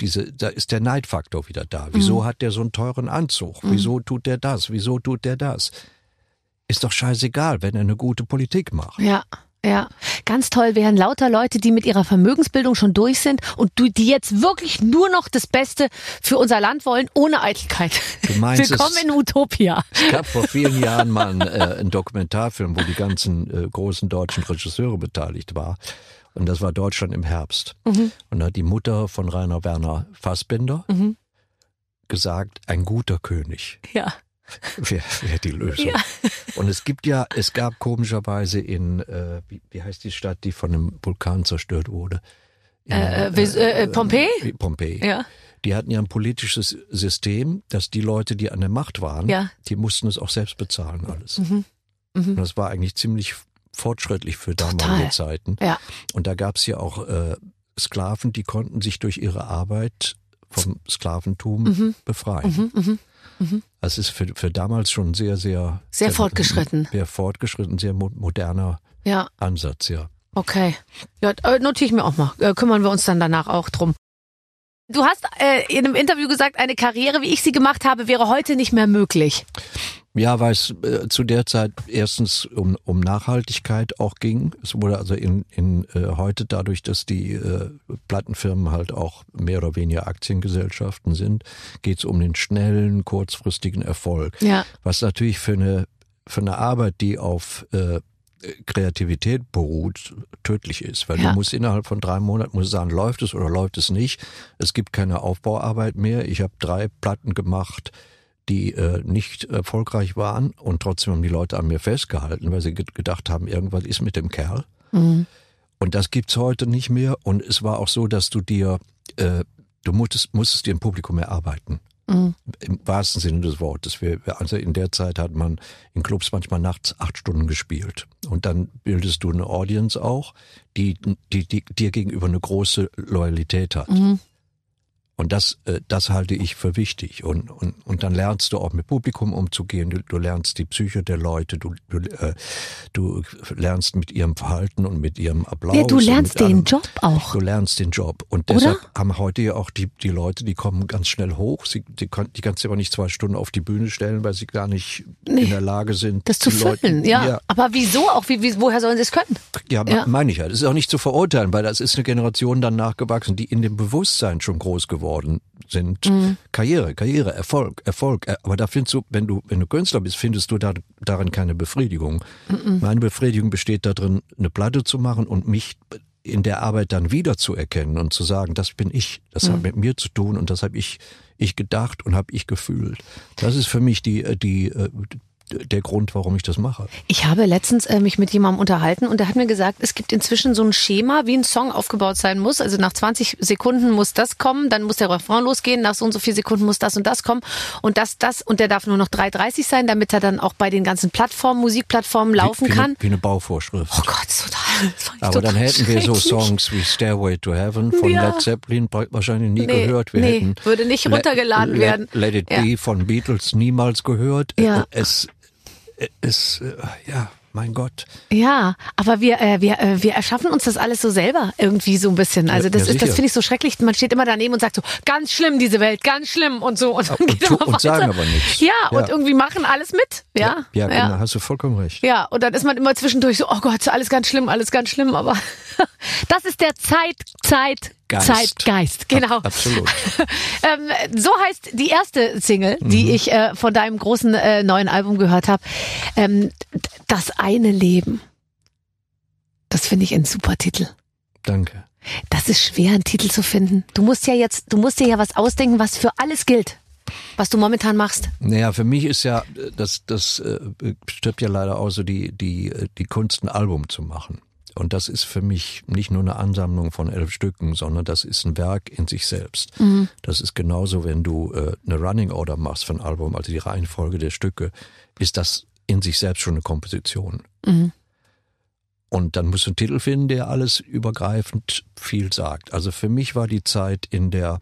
diese, da ist der Neidfaktor wieder da. Wieso hat der so einen teuren Anzug? Wieso tut der das? Wieso tut der das? Ist doch scheißegal, wenn er eine gute Politik macht. Ja. Ja, ganz toll wären lauter Leute, die mit ihrer Vermögensbildung schon durch sind und du- die jetzt wirklich nur noch das Beste für unser Land wollen, ohne Eitelkeit. Du meinst, Willkommen es- in Utopia. Es gab vor vielen Jahren mal einen, äh, einen Dokumentarfilm, wo die ganzen äh, großen deutschen Regisseure beteiligt war. Und das war Deutschland im Herbst. Und da hat die Mutter von Rainer Werner Fassbinder gesagt, ein guter König Ja. Wäre wär die Lösung. Ja. Und es gibt ja, es gab komischerweise in, äh, wie, wie heißt die Stadt, die von einem Vulkan zerstört wurde? In, Äh, äh, Ves- äh, äh, Pompeji? äh. Ja. Die hatten ja ein politisches System, dass die Leute, die an der Macht waren, Ja. Mhm. die mussten es auch selbst bezahlen alles. Und das war eigentlich ziemlich fortschrittlich für damalige Zeiten. Ja. Und da gab es ja auch Sklaven, die konnten sich durch ihre Arbeit vom Sklaventum Mhm. befreien. Das ist für, für damals schon sehr, sehr... Sehr fortgeschritten. Sehr fortgeschritten, sehr mo moderner Ja, Ansatz, ja. okay. Ja, äh, notiere ich mir auch mal. Äh, kümmern wir uns dann danach auch drum. Du hast äh, in einem Interview gesagt, eine Karriere, wie ich sie gemacht habe, wäre heute nicht mehr möglich. Ja, weil es äh, zu der Zeit erstens um, um Nachhaltigkeit auch ging. Es wurde also in, in äh, heute dadurch, dass die äh, Plattenfirmen halt auch mehr oder weniger Aktiengesellschaften sind, geht es um den schnellen, kurzfristigen Erfolg. Ja. Was natürlich für eine für eine Arbeit, die auf äh, Kreativität beruht, tödlich ist, weil Ja. du musst innerhalb von drei Monaten musst sagen, läuft es oder läuft es nicht. Es gibt keine Aufbauarbeit mehr. Ich habe drei Platten gemacht, die äh, nicht erfolgreich waren und trotzdem haben die Leute an mir festgehalten, weil sie ge- gedacht haben, irgendwas ist mit dem Kerl. Mhm. Und das gibt's heute nicht mehr. Und es war auch so, dass du dir, äh, du musstest, musstest dir ein Publikum erarbeiten. Mhm. Im wahrsten Sinne des Wortes. Wir, also in der Zeit hat man in Clubs manchmal nachts acht Stunden gespielt. Und dann bildest du eine Audience auch, die, die, die dir gegenüber eine große Loyalität hat. Mhm. Und das, äh, das halte ich für wichtig. Und, und, und dann lernst du auch mit Publikum umzugehen. Du, du lernst die Psyche der Leute. Du, du, äh, du lernst mit ihrem Verhalten und mit ihrem Applaus. Ja, du lernst den allem. Job auch. Du lernst den Job. Und Oder? deshalb haben heute ja auch die, die Leute, die kommen ganz schnell hoch. Sie, die, die kannst du aber nicht zwei Stunden auf die Bühne stellen, weil sie gar nicht Nee. in der Lage sind, Das zu füllen, ja. ja. Aber wieso auch? Wie, wie, woher sollen sie es können? Ja, Ja. meine ich ja. Das ist auch nicht zu verurteilen, weil das ist eine Generation dann nachgewachsen, die in dem Bewusstsein schon groß geworden geworden sind. Karriere, Karriere, Erfolg, Erfolg. Äh, Aber da findest du, wenn du, wenn du Künstler bist, findest du da, darin keine Befriedigung. Meine Befriedigung besteht darin, eine Platte zu machen und mich in der Arbeit dann wiederzuerkennen und zu sagen, das bin ich, das hat mit mir zu tun und das habe ich, ich gedacht und habe ich gefühlt. Das ist für mich die, äh, die, äh, der Grund, warum ich das mache. Ich habe letztens äh, mich mit jemandem unterhalten und der hat mir gesagt, es gibt inzwischen so ein Schema, wie ein Song aufgebaut sein muss. Also nach 20 Sekunden muss das kommen, dann muss der Refrain losgehen, nach so und so vier Sekunden muss das und das kommen und das, das und der darf nur noch 3,30 sein, damit er dann auch bei den ganzen Plattformen, Musikplattformen laufen wie, wie kann. Eine, wie eine Bauvorschrift. Oh Gott, total. Aber dann total hätten wir so. Songs wie Stairway to Heaven von Ja. Led Zeppelin wahrscheinlich nie Nee, gehört. Wir nee, hätten würde nicht Let- runtergeladen Let, werden. Let It Ja. Be von Beatles niemals gehört. Ja. Es, es, äh, ja, mein Gott. Ja, aber wir, äh, wir, äh, wir erschaffen uns das alles so selber irgendwie so ein bisschen. Also Ja, das ja, ist, das finde ich so schrecklich. Man steht immer daneben und sagt so, ganz schlimm diese Welt, ganz schlimm und so und dann Und geht und weiter. sagen aber nichts. Ja, Ja. und irgendwie machen alles mit. Ja, Ja, genau, hast du vollkommen recht. Ja, und dann ist man immer zwischendurch so, oh Gott, alles ganz schlimm, alles ganz schlimm, aber das ist der Zeit, Zeit, Geist. Zeitgeist, genau. Ab- absolut. ähm, so heißt die erste Single, die Mhm. ich äh, von deinem großen äh, neuen Album gehört habe. Ähm, das eine Leben. Das finde ich ein super Titel. Danke. Das ist schwer, einen Titel zu finden. Du musst ja jetzt, du musst dir ja was ausdenken, was für alles gilt, was du momentan machst. Naja, für mich ist ja, äh, das, das äh, stirbt ja leider aus, so die, die, äh, die Kunst, ein Album zu machen. Und das ist für mich nicht nur eine Ansammlung von elf Stücken, sondern das ist ein Werk in sich selbst. Das ist genauso, wenn du äh, eine Running Order machst für ein Album, also die Reihenfolge der Stücke, ist das in sich selbst schon eine Komposition. Und dann musst du einen Titel finden, der alles übergreifend viel sagt. Also für mich war die Zeit in der,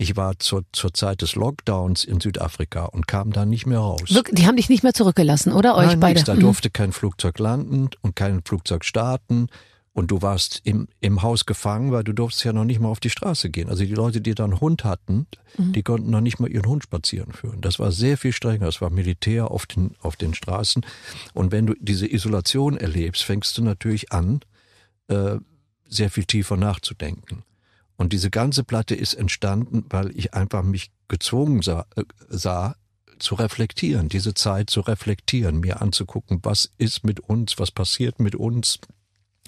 ich war zur, zur Zeit des Lockdowns in Südafrika und kam da nicht mehr raus. Die haben dich nicht mehr zurückgelassen, oder? Euch Nein, beide. nix. Da Mhm. durfte kein Flugzeug landen und kein Flugzeug starten. Und du warst im, im Haus gefangen, weil du durftest ja noch nicht mal auf die Straße gehen. Also die Leute, die dann einen Hund hatten, Mhm. die konnten noch nicht mal ihren Hund spazieren führen. Das war sehr viel strenger. Das war Militär auf den, auf den Straßen. Und wenn du diese Isolation erlebst, fängst du natürlich an, äh, sehr viel tiefer nachzudenken. Und diese ganze Platte ist entstanden, weil ich einfach mich gezwungen sah, äh, sah zu reflektieren, diese Zeit zu reflektieren, mir anzugucken, was ist mit uns, was passiert mit uns,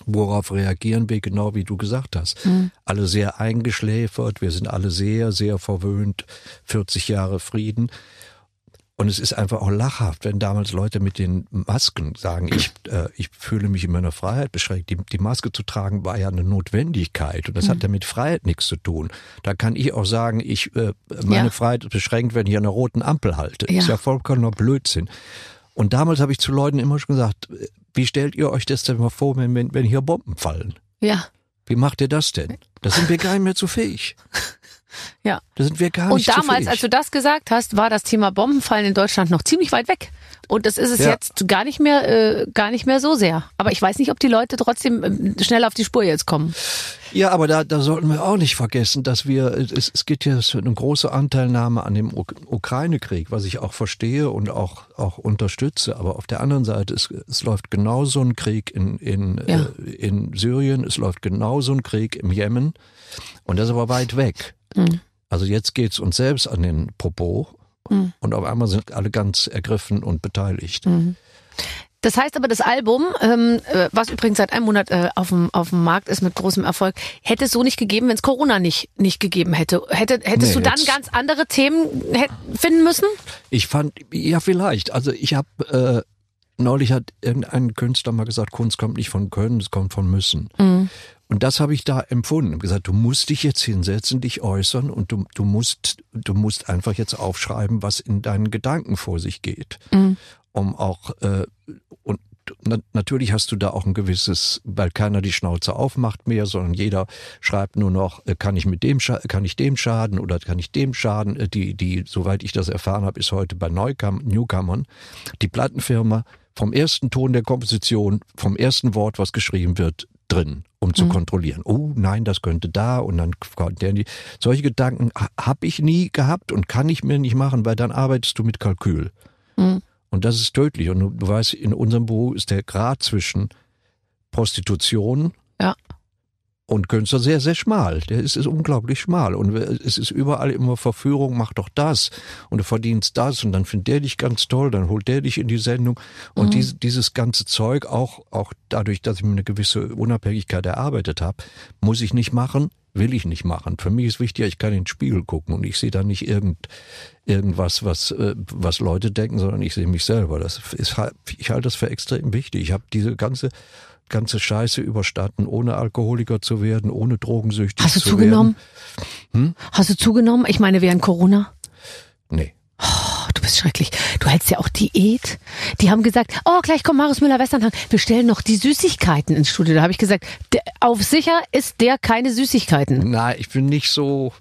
worauf reagieren wir, genau wie du gesagt hast. Alle sehr eingeschläfert, wir sind alle sehr, sehr verwöhnt, 40 Jahre Frieden. Und es ist einfach auch lachhaft, wenn damals Leute mit den Masken sagen, ich, äh, ich fühle mich in meiner Freiheit beschränkt. Die, die Maske zu tragen war ja eine Notwendigkeit und das hat ja mit Freiheit nichts zu tun. Da kann ich auch sagen, ich äh, meine Ja. Freiheit ist beschränkt, wenn ich an einer roten Ampel halte. Ja. Ist ja vollkommener Blödsinn. Und damals habe ich zu Leuten immer schon gesagt, wie stellt ihr euch das denn mal vor, wenn, wenn, wenn hier Bomben fallen? Ja. Wie macht ihr das denn? Da sind wir gar nicht mehr zu fähig. Ja. Da sind wir gar Und nicht zu damals, als du das gesagt hast, war das Thema Bombenfallen in Deutschland noch ziemlich weit weg. Und das ist es Ja. jetzt gar nicht mehr, äh, gar nicht mehr so sehr. Aber ich weiß nicht, ob die Leute trotzdem ähm, schnell auf die Spur jetzt kommen. Ja, aber da, da sollten wir auch nicht vergessen, dass wir, es, es geht ja so eine große Anteilnahme an dem Uk- Ukraine-Krieg, was ich auch verstehe und auch, auch unterstütze. Aber auf der anderen Seite, es, es läuft genauso ein Krieg in, in, Ja. äh, in Syrien, es läuft genauso ein Krieg im Jemen. Und das ist aber weit weg. Also jetzt geht's uns selbst an den Popo. Und auf einmal sind alle ganz ergriffen und beteiligt. Das heißt aber, das Album, ähm, äh, was übrigens seit einem Monat äh, auf, dem, auf dem Markt ist mit großem Erfolg, hätte es so nicht gegeben, wenn es Corona nicht, nicht gegeben hätte. Hätte hättest Nee, du dann ganz andere Themen finden müssen? Ich fand, ja vielleicht. Also ich habe äh, neulich hat irgendein Künstler mal gesagt, Kunst kommt nicht von Können, es kommt von Müssen. Und das habe ich da empfunden. Ich gesagt, du musst dich jetzt hinsetzen, dich äußern und du, du musst, du musst einfach jetzt aufschreiben, was in deinen Gedanken vor sich geht, um auch äh, und na, natürlich hast du da auch ein gewisses, weil keiner die Schnauze aufmacht mehr, sondern jeder schreibt nur noch, äh, kann ich mit dem, kann ich dem schaden oder kann ich dem schaden? Äh, Die, die, soweit ich das erfahren habe, ist heute bei Neukam, Newcomern die Plattenfirma vom ersten Ton der Komposition, vom ersten Wort, was geschrieben wird, drin, um zu kontrollieren. Oh nein, das könnte da und dann der. die- Solche Gedanken habe ich nie gehabt und kann ich mir nicht machen, weil dann arbeitest du mit Kalkül. Und das ist tödlich. Und du, weißt, in unserem Beruf ist der Grad zwischen Prostitution Ja. Und Künstler sehr, sehr schmal. Der ist, ist unglaublich schmal. Und es ist überall immer Verführung, mach doch das. Und du verdienst das. Und dann findet der dich ganz toll. Dann holt der dich in die Sendung. Und mhm. dieses, dieses ganze Zeug, auch, auch dadurch, dass ich mir eine gewisse Unabhängigkeit erarbeitet habe, muss ich nicht machen, will ich nicht machen. Für mich ist wichtig, ich kann in den Spiegel gucken und ich sehe da nicht irgend, irgendwas, was, äh, was Leute denken, sondern ich sehe mich selber. Das ist, ich halte das für extrem wichtig. Ich habe diese ganze ganze Scheiße überstanden, ohne Alkoholiker zu werden, ohne drogensüchtig Hast du zu zugenommen? werden. Hm? Hast du zugenommen? Ich meine, während Corona? Nee. Du bist schrecklich. Du hältst ja auch Diät. Die haben gesagt, oh, gleich kommt Marius Müller-Westernhang. Wir stellen noch die Süßigkeiten ins Studio. Da habe ich gesagt, auf sicher ist der keine Süßigkeiten. Nein, ich bin nicht so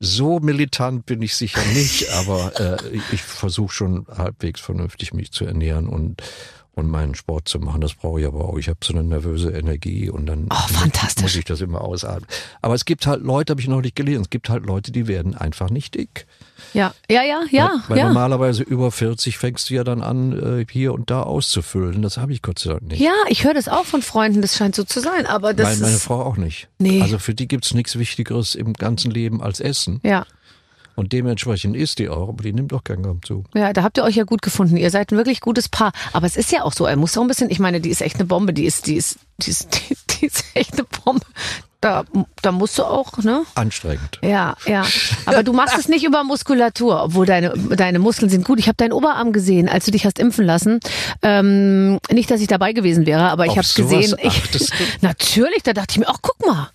so militant bin ich sicher nicht, aber äh, ich versuche schon halbwegs vernünftig mich zu ernähren und und meinen Sport zu machen. Das brauche ich aber auch. Ich habe so eine nervöse Energie und dann oh, fantastisch. muss ich das immer ausatmen. Aber es gibt halt Leute, habe ich noch nicht gelesen, es gibt halt Leute, die werden einfach nicht dick. Ja, ja, ja, ja. Weil, weil ja. normalerweise über 40 fängst du ja dann an, äh, hier und da auszufüllen. Das habe ich Gott sei Dank nicht. Ja, ich höre das auch von Freunden, das scheint so zu sein. Aber das Nein, meine Frau auch nicht. Nee. Also für die gibt's nichts Wichtigeres im ganzen Leben als Essen. Ja. Und dementsprechend ist die auch, aber die nimmt doch kein Gramm zu. Ja, da habt ihr euch ja gut gefunden. Ihr seid ein wirklich gutes Paar. Aber es ist ja auch so, er muss auch ein bisschen, ich meine, die ist echt eine Bombe, die ist, die ist, die ist, die ist echt eine Bombe. Da, da musst du auch, ne? Anstrengend. Ja, ja. Aber du machst es nicht über Muskulatur, obwohl deine, deine Muskeln sind gut. Ich habe deinen Oberarm gesehen, als du dich hast impfen lassen. Ähm, nicht, dass ich dabei gewesen wäre, aber ich habe es gesehen. Ich, natürlich, da dachte ich mir, ach, guck mal.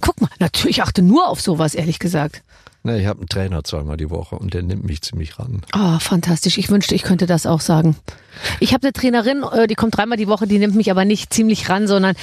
Guck mal, natürlich, ich achte nur auf sowas, ehrlich gesagt. Ne, ich habe einen Trainer zweimal die Woche und der nimmt mich ziemlich ran. Oh, fantastisch. Ich wünschte, ich könnte das auch sagen. Ich habe eine Trainerin, äh, die kommt dreimal die Woche, die nimmt mich aber nicht ziemlich ran, sondern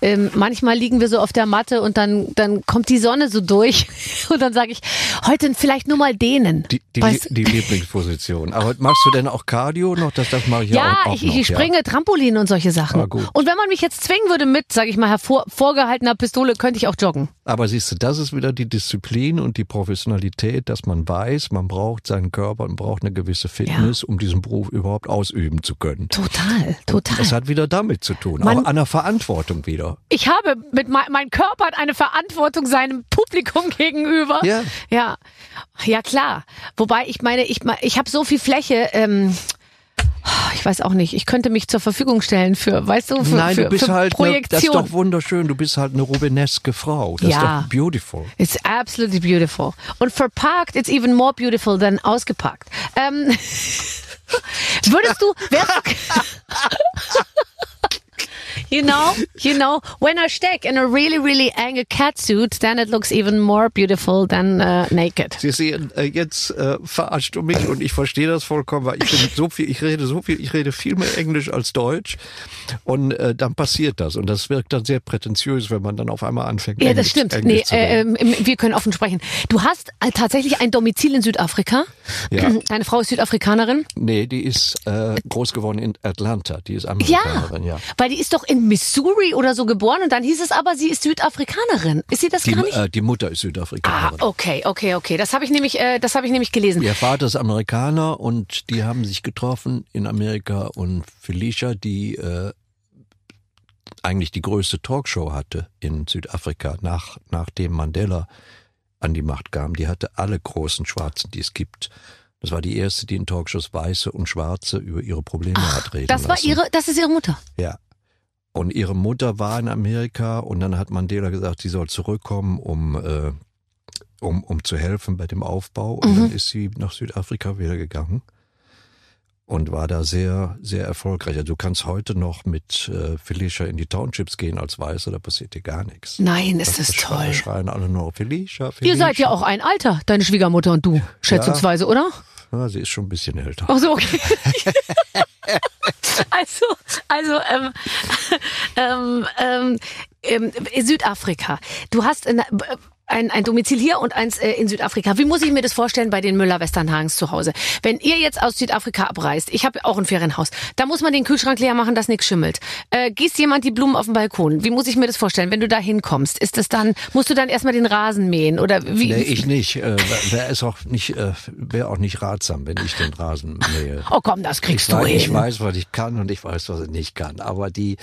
ähm, manchmal liegen wir so auf der Matte und dann, dann kommt die Sonne so durch und dann sage ich, heute vielleicht nur mal dehnen. Die, die, Weißt- die Lieblingsposition. Aber machst du denn auch Cardio noch? Das, das mache ich ja, Ja, auch, auch ich, noch. ich springe Trampolin und solche Sachen. Ah, gut. Und wenn man mich jetzt zwingen würde mit, sage ich mal, hervor, vorgehaltener Pistole, könnte ich auch joggen. Aber siehst du, das ist wieder die Disziplin und die Professionalität, dass man weiß, man braucht seinen Körper und braucht eine gewisse Fitness, um diesen Beruf überhaupt ausüben zu können. Total, total. Das hat wieder damit zu tun, Man- auch an der Verantwortung wieder. ich habe mit mein, mein Körper hat eine Verantwortung seinem Publikum gegenüber. Ja. Ja, ja klar. Wobei ich meine, ich, ich habe so viel Fläche. Ähm, ich weiß auch nicht. Ich könnte mich zur Verfügung stellen für, weißt du, für, Nein, für, du bist halt, eine, das ist Projektion. doch wunderschön, du bist halt eine rubeneske Frau. Das Ja. ist doch beautiful. It's absolutely beautiful. Und verpackt, it's even more beautiful than ausgepackt. Ähm, würdest du, wärst du, You know, you know, when I steck in a really, really angry catsuit, then it looks even more beautiful than uh, naked. Sie sehen, äh, jetzt äh, verarscht du mich und ich verstehe das vollkommen, weil ich bin so viel, ich rede so viel, ich rede viel mehr Englisch als Deutsch und äh, dann passiert das und das wirkt dann sehr prätentiös, wenn man dann auf einmal anfängt. Ja, Englisch, das stimmt. Englisch Nee, äh, ähm, wir können offen sprechen. Du hast äh, tatsächlich ein Domizil in Südafrika. Ja. Deine Frau ist Südafrikanerin. nee, die ist äh, groß geworden in Atlanta, die ist Ja, Amerikanerin, ja. weil die ist doch in Missouri oder so geboren und dann hieß es aber, sie ist Südafrikanerin. Ist sie das Die, gar nicht? äh, die Mutter ist Ah, Südafrikanerin. okay, okay, okay. Das habe ich nämlich, äh, das habe ich nämlich gelesen. Ihr Vater ist Amerikaner und die haben sich getroffen in Amerika und Felicia, die äh, eigentlich die größte Talkshow hatte in Südafrika, nach, nachdem Mandela an die Macht kam, die hatte alle großen Schwarzen, die es gibt. Das war die erste, die in Talkshows Weiße und Schwarze über ihre Probleme hat reden Das war lassen. ihre, das ist ihre Mutter. Ja. Und ihre Mutter war in Amerika und dann hat Mandela gesagt, sie soll zurückkommen, um, äh, um, um zu helfen bei dem Aufbau. Und dann ist sie nach Südafrika wieder gegangen und war da sehr, sehr erfolgreich. Also du kannst heute noch mit äh, Felicia in die Townships gehen als Weiße, da passiert dir gar nichts. Nein, ist das Da schreien- toll. schreien alle nur Felicia, Felicia. Ihr seid ja auch ein Alter, deine Schwiegermutter und du, schätzungsweise, oder? Ja, sie ist schon ein bisschen älter. Ach so, okay. also, also, ähm, ähm, ähm, ähm, Südafrika. Du hast in, ein, ein Domizil hier und eins äh, in Südafrika. Wie muss ich mir das vorstellen bei den Müller-Westernhagens zu Hause? Wenn ihr jetzt aus Südafrika abreist, ich habe auch ein Ferienhaus, da muss man den Kühlschrank leer machen, dass nichts schimmelt. Äh, gießt jemand die Blumen auf dem Balkon? Wie muss ich mir das vorstellen, wenn du da hinkommst? Ist das dann, musst du dann erstmal den Rasen mähen oder wie? Nee, ich nicht. Äh, Wäre es auch nicht, äh, wäre auch nicht ratsam, wenn ich den Rasen mähe. oh komm, das kriegst Ich du weiß, hin. ich weiß, was ich kann und ich weiß, was ich nicht kann. Aber die,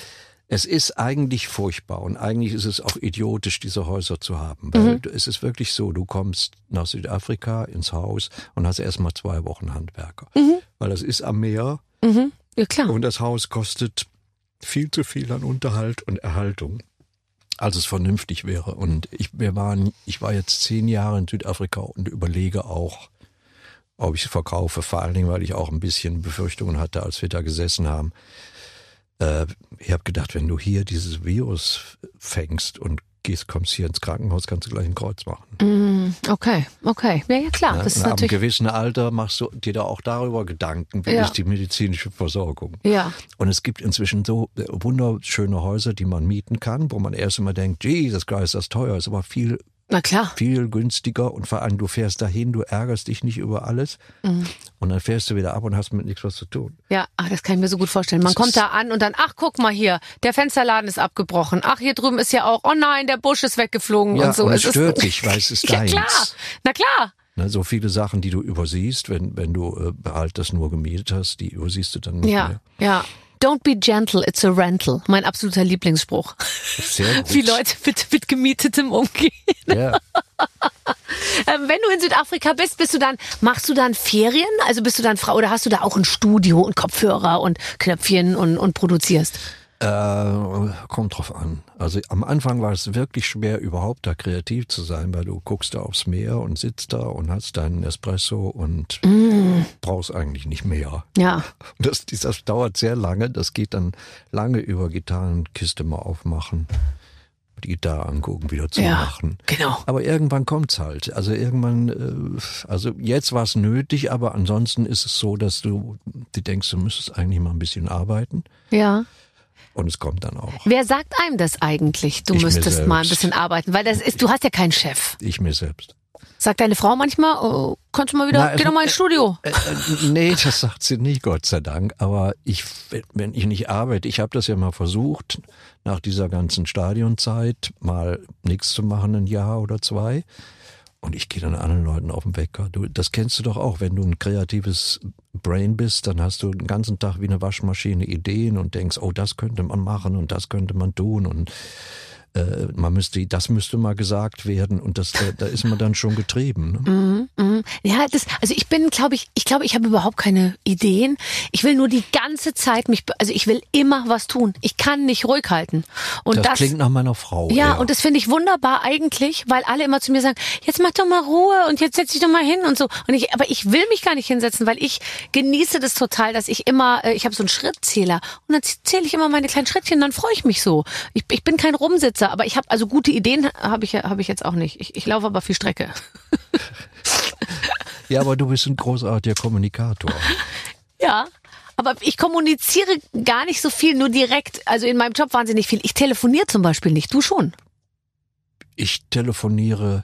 Es ist eigentlich furchtbar und eigentlich ist es auch idiotisch, diese Häuser zu haben. Weil Mhm. es ist wirklich so, du kommst nach Südafrika ins Haus und hast erstmal zwei Wochen Handwerker. Mhm. Weil das ist am Meer Ja, klar. und das Haus kostet viel zu viel an Unterhalt und Erhaltung, als es vernünftig wäre. Und ich, wir waren, ich war jetzt zehn Jahre in Südafrika und überlege auch, ob ich es verkaufe, vor allen Dingen, weil ich auch ein bisschen Befürchtungen hatte, als wir da gesessen haben. Äh, ich habe gedacht, wenn du hier dieses Virus fängst und gehst, kommst hier ins Krankenhaus, kannst du gleich ein Kreuz machen. Mm, okay, okay. Ja, ja, klar. Ja, das ist ab einem gewissen Alter machst du dir da auch darüber Gedanken, wie Ja. ist die medizinische Versorgung. Ja. Und es gibt inzwischen so äh, wunderschöne Häuser, die man mieten kann, wo man erst immer denkt, Jesus Christ, ist das teuer, ist aber viel, Na klar. viel günstiger und vor allem du fährst dahin, du ärgerst dich nicht über alles Mhm. und dann fährst du wieder ab und hast mit nichts was zu tun. Ja, ach, das kann ich mir so gut vorstellen. Man kommt da an und dann, ach, guck mal hier, der Fensterladen ist abgebrochen. Ach, hier drüben ist ja auch, oh nein, der Busch ist weggeflogen Ja, und so. und es ist- stört dich, weil es ist ja, deins. klar. Na klar. Ne, so viele Sachen, die du übersiehst, wenn, wenn du äh, halt das nur gemietet hast, die übersiehst du dann nicht Ja, mehr. ja. Don't be gentle, it's a rental. Mein absoluter Lieblingsspruch. Sehr gut. Wie Leute mit, mit gemietetem umgehen. Ja. Ähm, wenn du in Südafrika bist, bist du dann, machst du dann Ferien? Also bist du dann Frau oder hast du da auch ein Studio und Kopfhörer und Knöpfchen und, und produzierst? Äh, kommt drauf an. Also am Anfang war es wirklich schwer, überhaupt da kreativ zu sein, weil du guckst da aufs Meer und sitzt da und hast deinen Espresso und brauchst eigentlich nicht mehr. Ja. Das, das, dauert sehr lange. Das geht dann lange über Gitarrenkiste mal aufmachen, die Gitarre angucken, wieder zumachen. genau. Aber irgendwann kommt's halt. Also irgendwann, äh, also jetzt war es nötig, aber ansonsten ist es so, dass du, du denkst, du müsstest eigentlich mal ein bisschen arbeiten. Ja. Und es kommt dann auch. Wer sagt einem das eigentlich? Du Ich müsstest mal ein bisschen arbeiten, weil das ist, du hast ja keinen Chef. Ich mir selbst. Sagt deine Frau manchmal, oh, kannst du mal wieder, Na, geh doch mal ins Studio. Äh, äh, nee, das sagt sie nicht, Gott sei Dank. Aber ich, wenn- wenn ich nicht arbeite, ich habe das ja mal versucht, nach dieser ganzen Stadionzeit mal nichts zu machen, ein Jahr oder zwei. Und ich gehe dann anderen Leuten auf den Wecker. Du, das kennst du doch auch, wenn du ein kreatives Brain bist, dann hast du den ganzen Tag wie eine Waschmaschine Ideen und denkst, oh, das könnte man machen und das könnte man tun und äh, man müsste, das müsste mal gesagt werden und das, da, da ist man dann schon getrieben. Ne? Mhm, mhm. Ja, das, also ich bin, glaube ich, ich glaube, ich habe überhaupt keine Ideen. Ich will nur die ganze Zeit mich, also ich will immer was tun. Ich kann nicht ruhig halten. Und Das, das, klingt nach meiner Frau. ja, eher. und das finde ich wunderbar eigentlich, weil alle immer zu mir sagen, jetzt mach doch mal Ruhe und jetzt setz dich doch mal hin und so. Und ich, aber ich will mich gar nicht hinsetzen, weil ich genieße das total, dass ich immer, äh, ich habe so einen Schrittzähler und dann zähle ich immer meine kleinen Schrittchen, dann freue ich mich so. Ich, ich bin kein Rumsitzer, aber ich habe also gute Ideen habe ich habe ich jetzt auch nicht. Ich, ich laufe aber viel Strecke. Ja, aber du bist ein großartiger Kommunikator. Ja. Aber ich kommuniziere gar nicht so viel, nur direkt. Also in meinem Job wahnsinnig viel. Ich telefoniere zum Beispiel nicht. Du schon. Ich telefoniere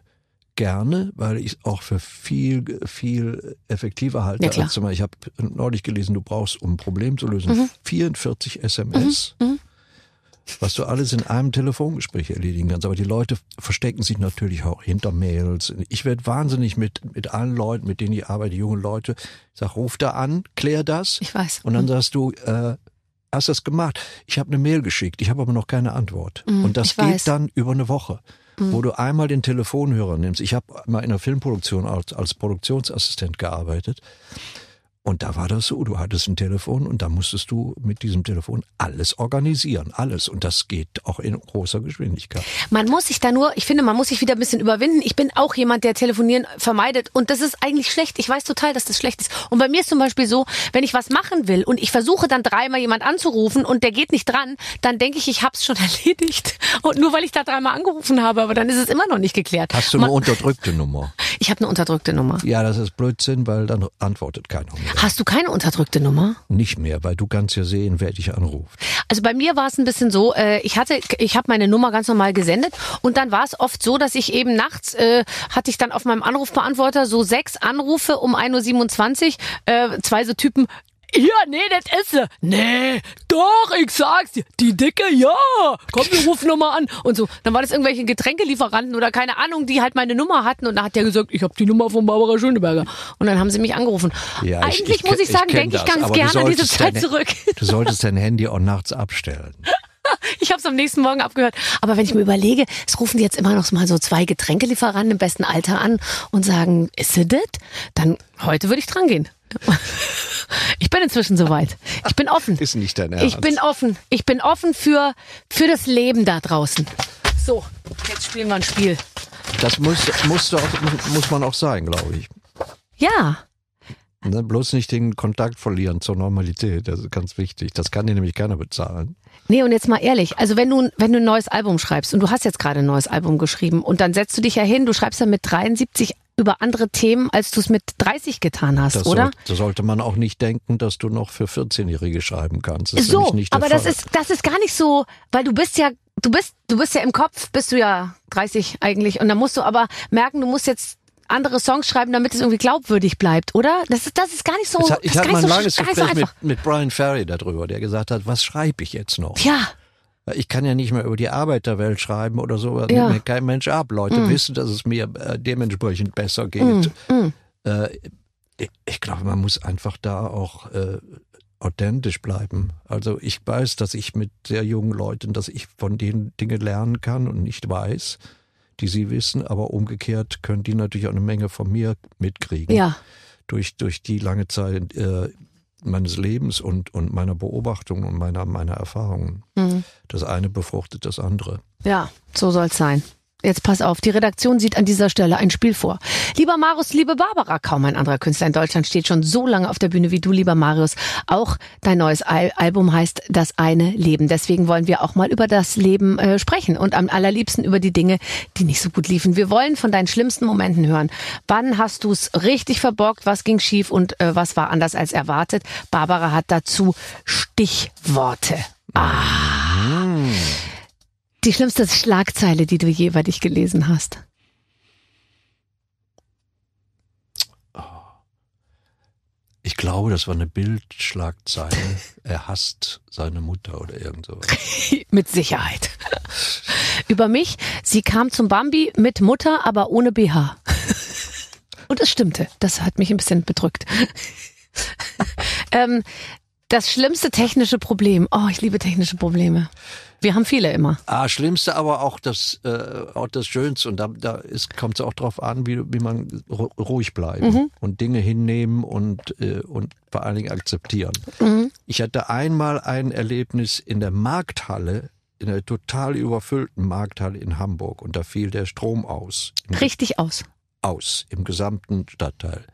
gerne, weil ich es auch für viel, viel effektiver halte. Ja, als zum Beispiel, ich habe neulich gelesen, du brauchst, um ein Problem zu lösen, 44 SMS. Mhm. Was du alles in einem Telefongespräch erledigen kannst. Aber die Leute verstecken sich natürlich auch hinter Mails. Ich werde wahnsinnig mit, mit allen Leuten, mit denen ich arbeite, junge Leute. Ich sag, ruf da an, klär das. Ich weiß. Und dann sagst du, äh, hast das gemacht? Ich habe eine Mail geschickt, ich habe aber noch keine Antwort. Mm, und das weiß. geht dann über eine Woche, wo du einmal den Telefonhörer nimmst. Ich habe mal in der Filmproduktion als, als Produktionsassistent gearbeitet. Und da war das so, du hattest ein Telefon und da musstest du mit diesem Telefon alles organisieren, alles. Und das geht auch in großer Geschwindigkeit. Man muss sich da nur, ich finde, man muss sich wieder ein bisschen überwinden. Ich bin auch jemand, der telefonieren vermeidet. Und das ist eigentlich schlecht. Ich weiß total, dass das schlecht ist. Und bei mir ist zum Beispiel so, wenn ich was machen will und ich versuche dann dreimal jemand anzurufen und der geht nicht dran, dann denke ich, ich hab's schon erledigt. Und nur weil ich da dreimal angerufen habe, aber dann ist es immer noch nicht geklärt. Hast du eine unterdrückte Nummer? Ich habe eine unterdrückte Nummer. Ja, das ist Blödsinn, weil dann antwortet keiner mehr. Hast du keine unterdrückte Nummer? Nicht mehr, weil du kannst ja sehen, wer dich anruft. Also bei mir war es ein bisschen so, äh, ich hatte, ich habe meine Nummer ganz normal gesendet und dann war es oft so, dass ich eben nachts äh, hatte ich dann auf meinem Anrufbeantworter so sechs Anrufe um 1.27 Uhr, äh, zwei so Typen, ja, nee, das ist sie. Nee, doch, ich sag's dir. Die Dicke, ja. Komm, wir rufen nochmal an. Und so. Dann war das irgendwelche Getränkelieferanten oder keine Ahnung, die halt meine Nummer hatten. Und da hat der gesagt, ich habe die Nummer von Barbara Schöneberger. Und dann haben sie mich angerufen. Ja, ich- Eigentlich ich muss ke- ich sagen, denke ich das, ganz gerne an diese Zeit deine- zurück. Du solltest dein Handy auch nachts abstellen. Ich habe es am nächsten Morgen abgehört. Aber wenn ich mir überlege, es rufen jetzt immer noch mal so zwei Getränkelieferanten im besten Alter an und sagen, ist it it? Dann heute würde ich dran gehen. Ich bin inzwischen soweit. Ich bin offen. Ist nicht dein Ernst. Ich bin offen. Ich bin offen für, für das Leben da draußen. So, jetzt spielen wir ein Spiel. Das muss, muss, auch, muss man auch sein, glaube ich. Ja. Ne, bloß nicht den Kontakt verlieren zur Normalität. Das ist ganz wichtig. Das kann dir nämlich keiner bezahlen. Nee, und jetzt mal ehrlich, also wenn du, wenn du ein neues Album schreibst und du hast jetzt gerade ein neues Album geschrieben und dann setzt du dich ja hin, du schreibst ja mit 73 über andere Themen, als du es mit 30 getan hast, Das, oder? das sollte man auch nicht denken, dass du noch für 14-Jährige schreiben kannst. Das so, aber das Fall. ist, das ist gar nicht so, weil du bist ja, du bist, du bist ja im Kopf, bist du ja 30 eigentlich und dann musst du aber merken, du musst jetzt andere Songs schreiben, damit es irgendwie glaubwürdig bleibt, oder? Das ist, das ist gar nicht so, Ich, das ich hatte mal ein so, langes nicht so Gespräch mit, mit Brian Ferry darüber, der gesagt hat, was schreibe ich jetzt noch? Ja, Ich kann ja nicht mehr über die Arbeiterwelt schreiben oder so. Ja. nimmt mir kein Mensch ab. Leute wissen, dass es mir äh, dementsprechend besser geht. Äh, ich, ich glaube, man muss einfach da auch äh, authentisch bleiben. Also ich weiß, dass ich mit sehr jungen Leuten, dass ich von denen Dinge lernen kann und nicht weiß, die sie wissen, aber umgekehrt können die natürlich auch eine Menge von mir mitkriegen ja. durch, durch die lange Zeit äh, meines Lebens und, und meiner Beobachtung und meiner, meiner Erfahrungen. Mhm. Das eine befruchtet das andere. Ja, so soll's sein. Jetzt pass auf, die Redaktion sieht an dieser Stelle ein Spiel vor. Lieber Marius, liebe Barbara, kaum ein anderer Künstler in Deutschland steht schon so lange auf der Bühne wie du, lieber Marius. Auch dein neues Al Album heißt Das eine Leben. Deswegen wollen wir auch mal über das Leben äh, sprechen und am allerliebsten über die Dinge, die nicht so gut liefen. Wir wollen von deinen schlimmsten Momenten hören. Wann hast du's richtig verbockt? Was ging schief und äh, was war anders als erwartet? Barbara hat dazu Stichworte. Die schlimmste Schlagzeile, die du je über dich gelesen hast. Ich glaube, das war eine Bildschlagzeile. er hasst seine Mutter oder irgend sowas. Mit Sicherheit. über mich, sie kam zum Bambi mit Mutter, aber ohne BH. Und es stimmte. Das hat mich ein bisschen bedrückt. ähm, das schlimmste technische Problem. Oh, ich liebe technische Probleme. Wir haben viele immer. Ah, Schlimmste aber auch das, äh, auch das Schönste. Und da, da kommt es auch drauf an, wie, wie man ru- ruhig bleiben und Dinge hinnehmen und, äh, und vor allen Dingen akzeptieren. Ich hatte einmal ein Erlebnis in der Markthalle, in der total überfüllten Markthalle in Hamburg. Und da fiel der Strom aus. Richtig aus. Aus im gesamten Stadtteil.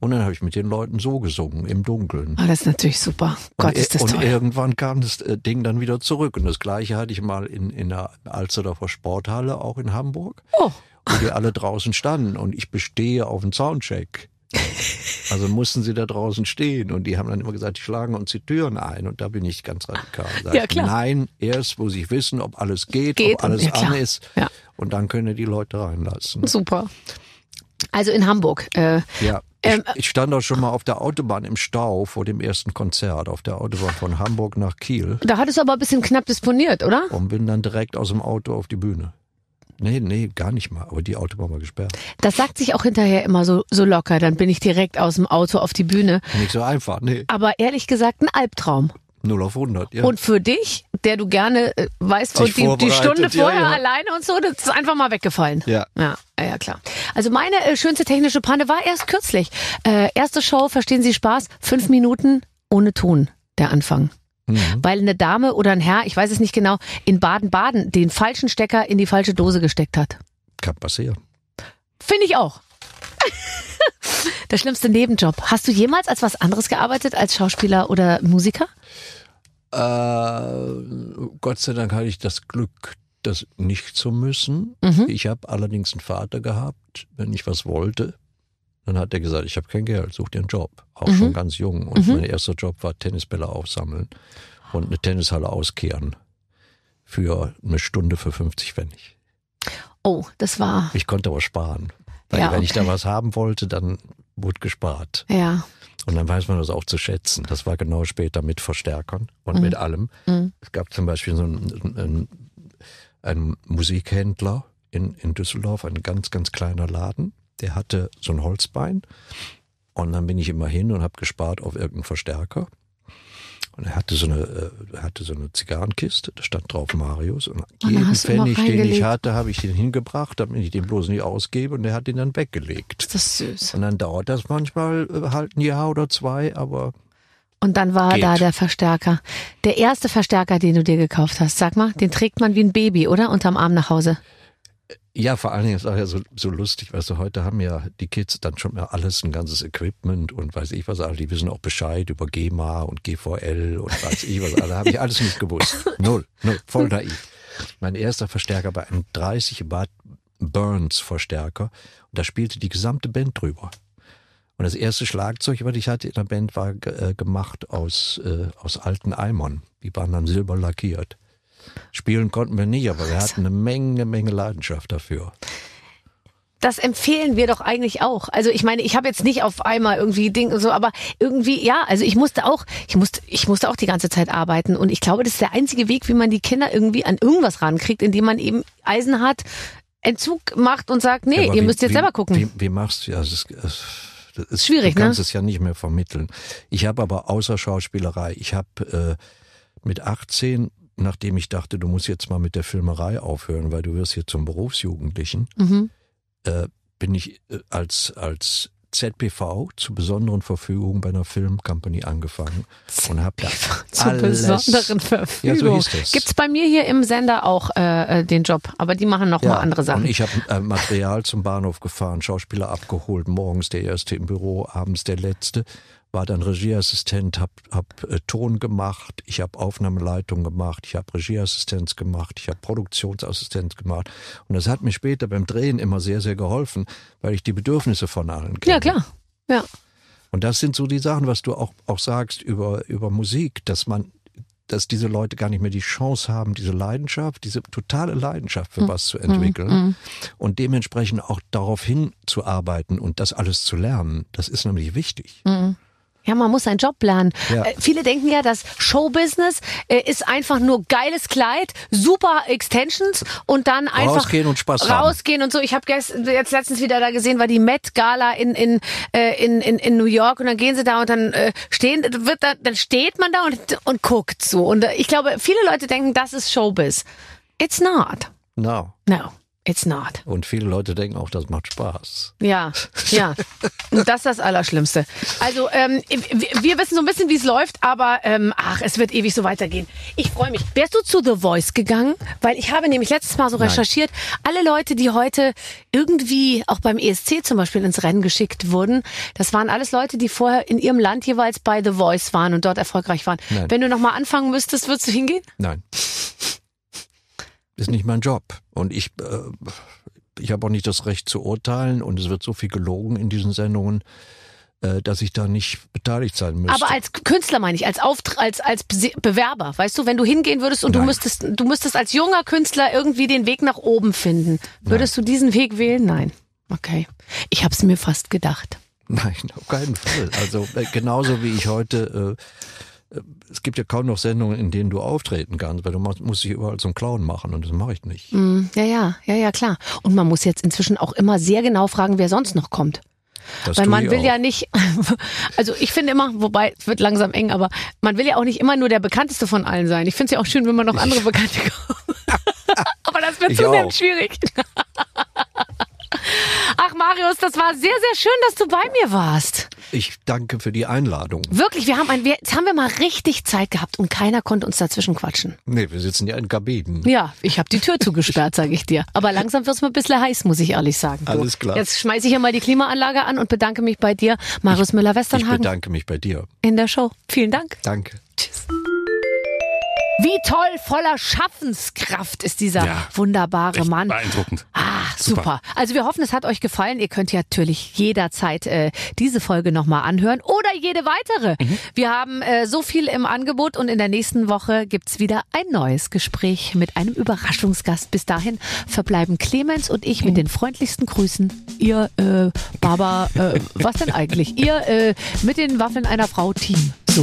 Und dann habe ich mit den Leuten so gesungen, im Dunkeln. Oh, das ist natürlich super. Gott, und, ist das und toll. irgendwann kam das äh, Ding dann wieder zurück. Und das gleiche hatte ich mal in, in der Alsterdorfer Sporthalle, auch in Hamburg, Oh, wo die alle draußen standen. Und ich bestehe auf einen Soundcheck. Also mussten sie da draußen stehen. Und die haben dann immer gesagt, die schlagen uns die Türen ein. Und da bin ich ganz radikal. Sag Ja, klar. Nein, erst wo sie wissen, ob alles geht, Geht ob alles ja, an ist. Ja. Und dann können die Leute reinlassen. super. Also in Hamburg. Äh, Ja. Ähm, ich, ich stand auch schon mal auf der Autobahn im Stau vor dem ersten Konzert, auf der Autobahn von Hamburg nach Kiel. da hattest du aber ein bisschen knapp disponiert, oder? und bin dann direkt aus dem Auto auf die Bühne. Nee, nee, gar nicht mal. Aber die Autobahn war gesperrt. Das sagt sich auch hinterher immer so, so locker. Dann bin ich direkt aus dem Auto auf die Bühne. Nicht so einfach, nee. Aber ehrlich gesagt, ein Albtraum. 0 auf 100, ja. Und für dich, der du gerne äh, weißt, und die, die Stunde ja, vorher ja. alleine und so, das ist einfach mal weggefallen. Ja. Ja, ja klar. Also meine äh, schönste technische Panne war erst kürzlich. Äh, erste Show, verstehen Sie Spaß, fünf Minuten ohne Ton, der Anfang. Mhm. Weil eine Dame oder ein Herr, ich weiß es nicht genau, in Baden-Baden den falschen Stecker in die falsche Dose gesteckt hat. Kann passieren. Finde ich auch. Der schlimmste Nebenjob. Hast du jemals als was anderes gearbeitet als Schauspieler oder Musiker? Äh, Gott sei Dank hatte ich das Glück, das nicht zu müssen. Mhm. Ich habe allerdings einen Vater gehabt, wenn ich was wollte. Dann hat er gesagt, ich habe kein Geld, such dir einen Job. Auch Mhm. schon ganz jung. Und mein erster Job war Tennisbälle aufsammeln und eine Tennishalle auskehren. Für eine Stunde für 50 Pfennig. Oh, das war, Ich konnte aber sparen. Weil Ja, wenn ich da okay. was haben wollte, dann wurde gespart. ja. Und dann weiß man das auch zu schätzen. Das war genau später mit Verstärkern und Mhm. mit allem. Mhm. Es gab zum Beispiel so einen, einen, einen Musikhändler in, in Düsseldorf, ein ganz, ganz kleiner Laden. Der hatte so ein Holzbein. Und dann bin ich immer hin und habe gespart auf irgendeinen Verstärker. Und er hatte so eine, äh, hatte so eine Zigarrenkiste, da stand drauf Marius. Und jeden Pfennig, den ich hatte, habe ich den hingebracht, damit ich den bloß nicht ausgebe. Und er hat den dann weggelegt. Ist das süß. Und dann dauert das manchmal äh, halt ein Jahr oder zwei, aber Und dann war Geht. da der Verstärker. Der erste Verstärker, den du dir gekauft hast. Sag mal, den trägt man wie ein Baby, oder? Unterm Arm nach Hause. Ja, vor allen Dingen ist auch ja so, so lustig, weißt du, heute haben ja die Kids dann schon mal alles, ein ganzes Equipment und weiß ich was, alle, die wissen auch Bescheid über GEMA und GVL und weiß ich was, alle habe ich alles nicht gewusst. Null, null, voll naiv. Mein erster Verstärker war ein 30 Watt Burns Verstärker und da spielte die gesamte Band drüber. Und das erste Schlagzeug, was ich hatte in der Band, war äh, gemacht aus, äh, aus alten Eimern. Die waren dann silber lackiert. Spielen konnten wir nicht, aber wir hatten eine Menge, Menge Leidenschaft dafür. Das empfehlen wir doch eigentlich auch. Also ich meine, ich habe jetzt nicht auf einmal irgendwie Ding und so, aber irgendwie ja, also ich musste auch, ich musste, ich musste auch die ganze Zeit arbeiten und ich glaube, das ist der einzige Weg, wie man die Kinder irgendwie an irgendwas rankriegt, indem man eben Eisen hat, Entzug macht und sagt, nee, Aber ihr wie- müsst jetzt wie, selber gucken. Wie, wie machst du ja? Das ist, das ist, Schwierig, du kannst ne? es ja nicht mehr vermitteln. Ich habe aber außer Schauspielerei, ich habe äh, mit 18, nachdem ich dachte, du musst jetzt mal mit der Filmerei aufhören, weil du wirst hier zum Berufsjugendlichen, mhm. äh, bin ich äh, als, als ZPV zur besonderen Verfügung bei einer Filmcompany angefangen und habe da Zur alles, besonderen Verfügung. Ja, so. Gibt's bei mir hier im Sender auch äh, äh, den Job, aber die machen noch mal andere Sachen. Und ich habe äh, Material zum Bahnhof gefahren, Schauspieler abgeholt, morgens der erste im Büro, abends der letzte, war dann Regieassistent, hab, hab äh, Ton gemacht, ich habe Aufnahmeleitung gemacht, ich habe Regieassistenz gemacht, ich habe Produktionsassistenz gemacht. Und das hat mir später beim Drehen immer sehr, sehr geholfen, weil ich die Bedürfnisse von allen kenne. ja, klar. Ja. Und das sind so die Sachen, was du auch, auch sagst über, über Musik, dass man, dass diese Leute gar nicht mehr die Chance haben, diese Leidenschaft, diese totale Leidenschaft für was zu entwickeln und dementsprechend auch darauf hinzuarbeiten und das alles zu lernen. Das ist nämlich wichtig. Ja, man muss seinen Job lernen. Ja. Äh, viele denken ja, dass Showbusiness äh, ist einfach nur geiles Kleid, super Extensions und dann einfach Rausgehen und Spaß haben. rausgehen und so. Ich habe jetzt letztens wieder da gesehen, war die Met Gala in in, äh, in in in New York und dann gehen sie da und dann äh, stehen wird da, dann steht man da und und guckt so und äh, ich glaube, viele Leute denken, das ist Showbiz. It's not. No. No, it's not. Und viele Leute denken auch, das macht Spaß. Ja, ja. Und das ist das Allerschlimmste. Also, ähm, wir wissen so ein bisschen, wie es läuft, aber ähm, ach, es wird ewig so weitergehen. Ich freue mich. Wärst du zu The Voice gegangen? Weil ich habe nämlich letztes Mal so recherchiert, alle Leute, die heute irgendwie auch beim ESC zum Beispiel ins Rennen geschickt wurden, das waren alles Leute, die vorher in ihrem Land jeweils bei The Voice waren und dort erfolgreich waren. Nein. Wenn du nochmal anfangen müsstest, würdest du hingehen? Nein. Ist nicht mein Job. Und ich, äh, ich habe auch nicht das Recht zu urteilen und es wird so viel gelogen in diesen Sendungen, äh, dass ich da nicht beteiligt sein müsste. Aber als Künstler meine ich, als Auft als als Bewerber, weißt du, wenn du hingehen würdest und du Nein. müsstest du müsstest als junger Künstler irgendwie den Weg nach oben finden, würdest du diesen Weg wählen? Nein. Okay. Ich habe es mir fast gedacht. Nein, auf keinen Fall. Also äh, genauso wie ich heute, äh, es gibt ja kaum noch Sendungen, in denen du auftreten kannst, weil du musst, dich überall zum Clown machen und das mache ich nicht. Hm, Ja, ja, ja, ja, klar. Und man muss jetzt inzwischen auch immer sehr genau fragen, wer sonst noch kommt. Das Weil man will auch. ja nicht, also ich finde immer, wobei es wird langsam eng, aber man will ja auch nicht immer nur der bekannteste von allen sein. Ich finde es ja auch schön, wenn man noch andere Bekannte kommen. aber das wird Ich zunehmend auch. schwierig. Ach Marius, das war sehr, sehr schön, dass du bei mir warst. Ich danke für die Einladung. Wirklich, wir haben ein, wir, jetzt haben wir mal richtig Zeit gehabt und keiner konnte uns dazwischen quatschen. Nee, wir sitzen ja in Kabinen. Ja, ich habe die Tür zugesperrt, sage ich dir. Aber langsam wird's mir ein bisschen heiß, muss ich ehrlich sagen. Du. Alles klar. Jetzt schmeiße ich hier mal die Klimaanlage an und bedanke mich bei dir, Marius Ich Müller-Westernhagen, bedanke mich bei dir. in der Show. Vielen Dank. Danke. Tschüss. Wie toll, voller Schaffenskraft ist dieser Ja, wunderbare Mann. beeindruckend. Ah, super. Also wir hoffen, es hat euch gefallen. Ihr könnt ja natürlich jederzeit äh, diese Folge nochmal anhören oder jede weitere. Wir haben äh, so viel im Angebot und in der nächsten Woche gibt's wieder ein neues Gespräch mit einem Überraschungsgast. Bis dahin verbleiben Clemens und ich mit den freundlichsten Grüßen. Ihr, äh, Baba, äh, was denn eigentlich? Ihr äh, mit den Waffeln einer Frau Team. So.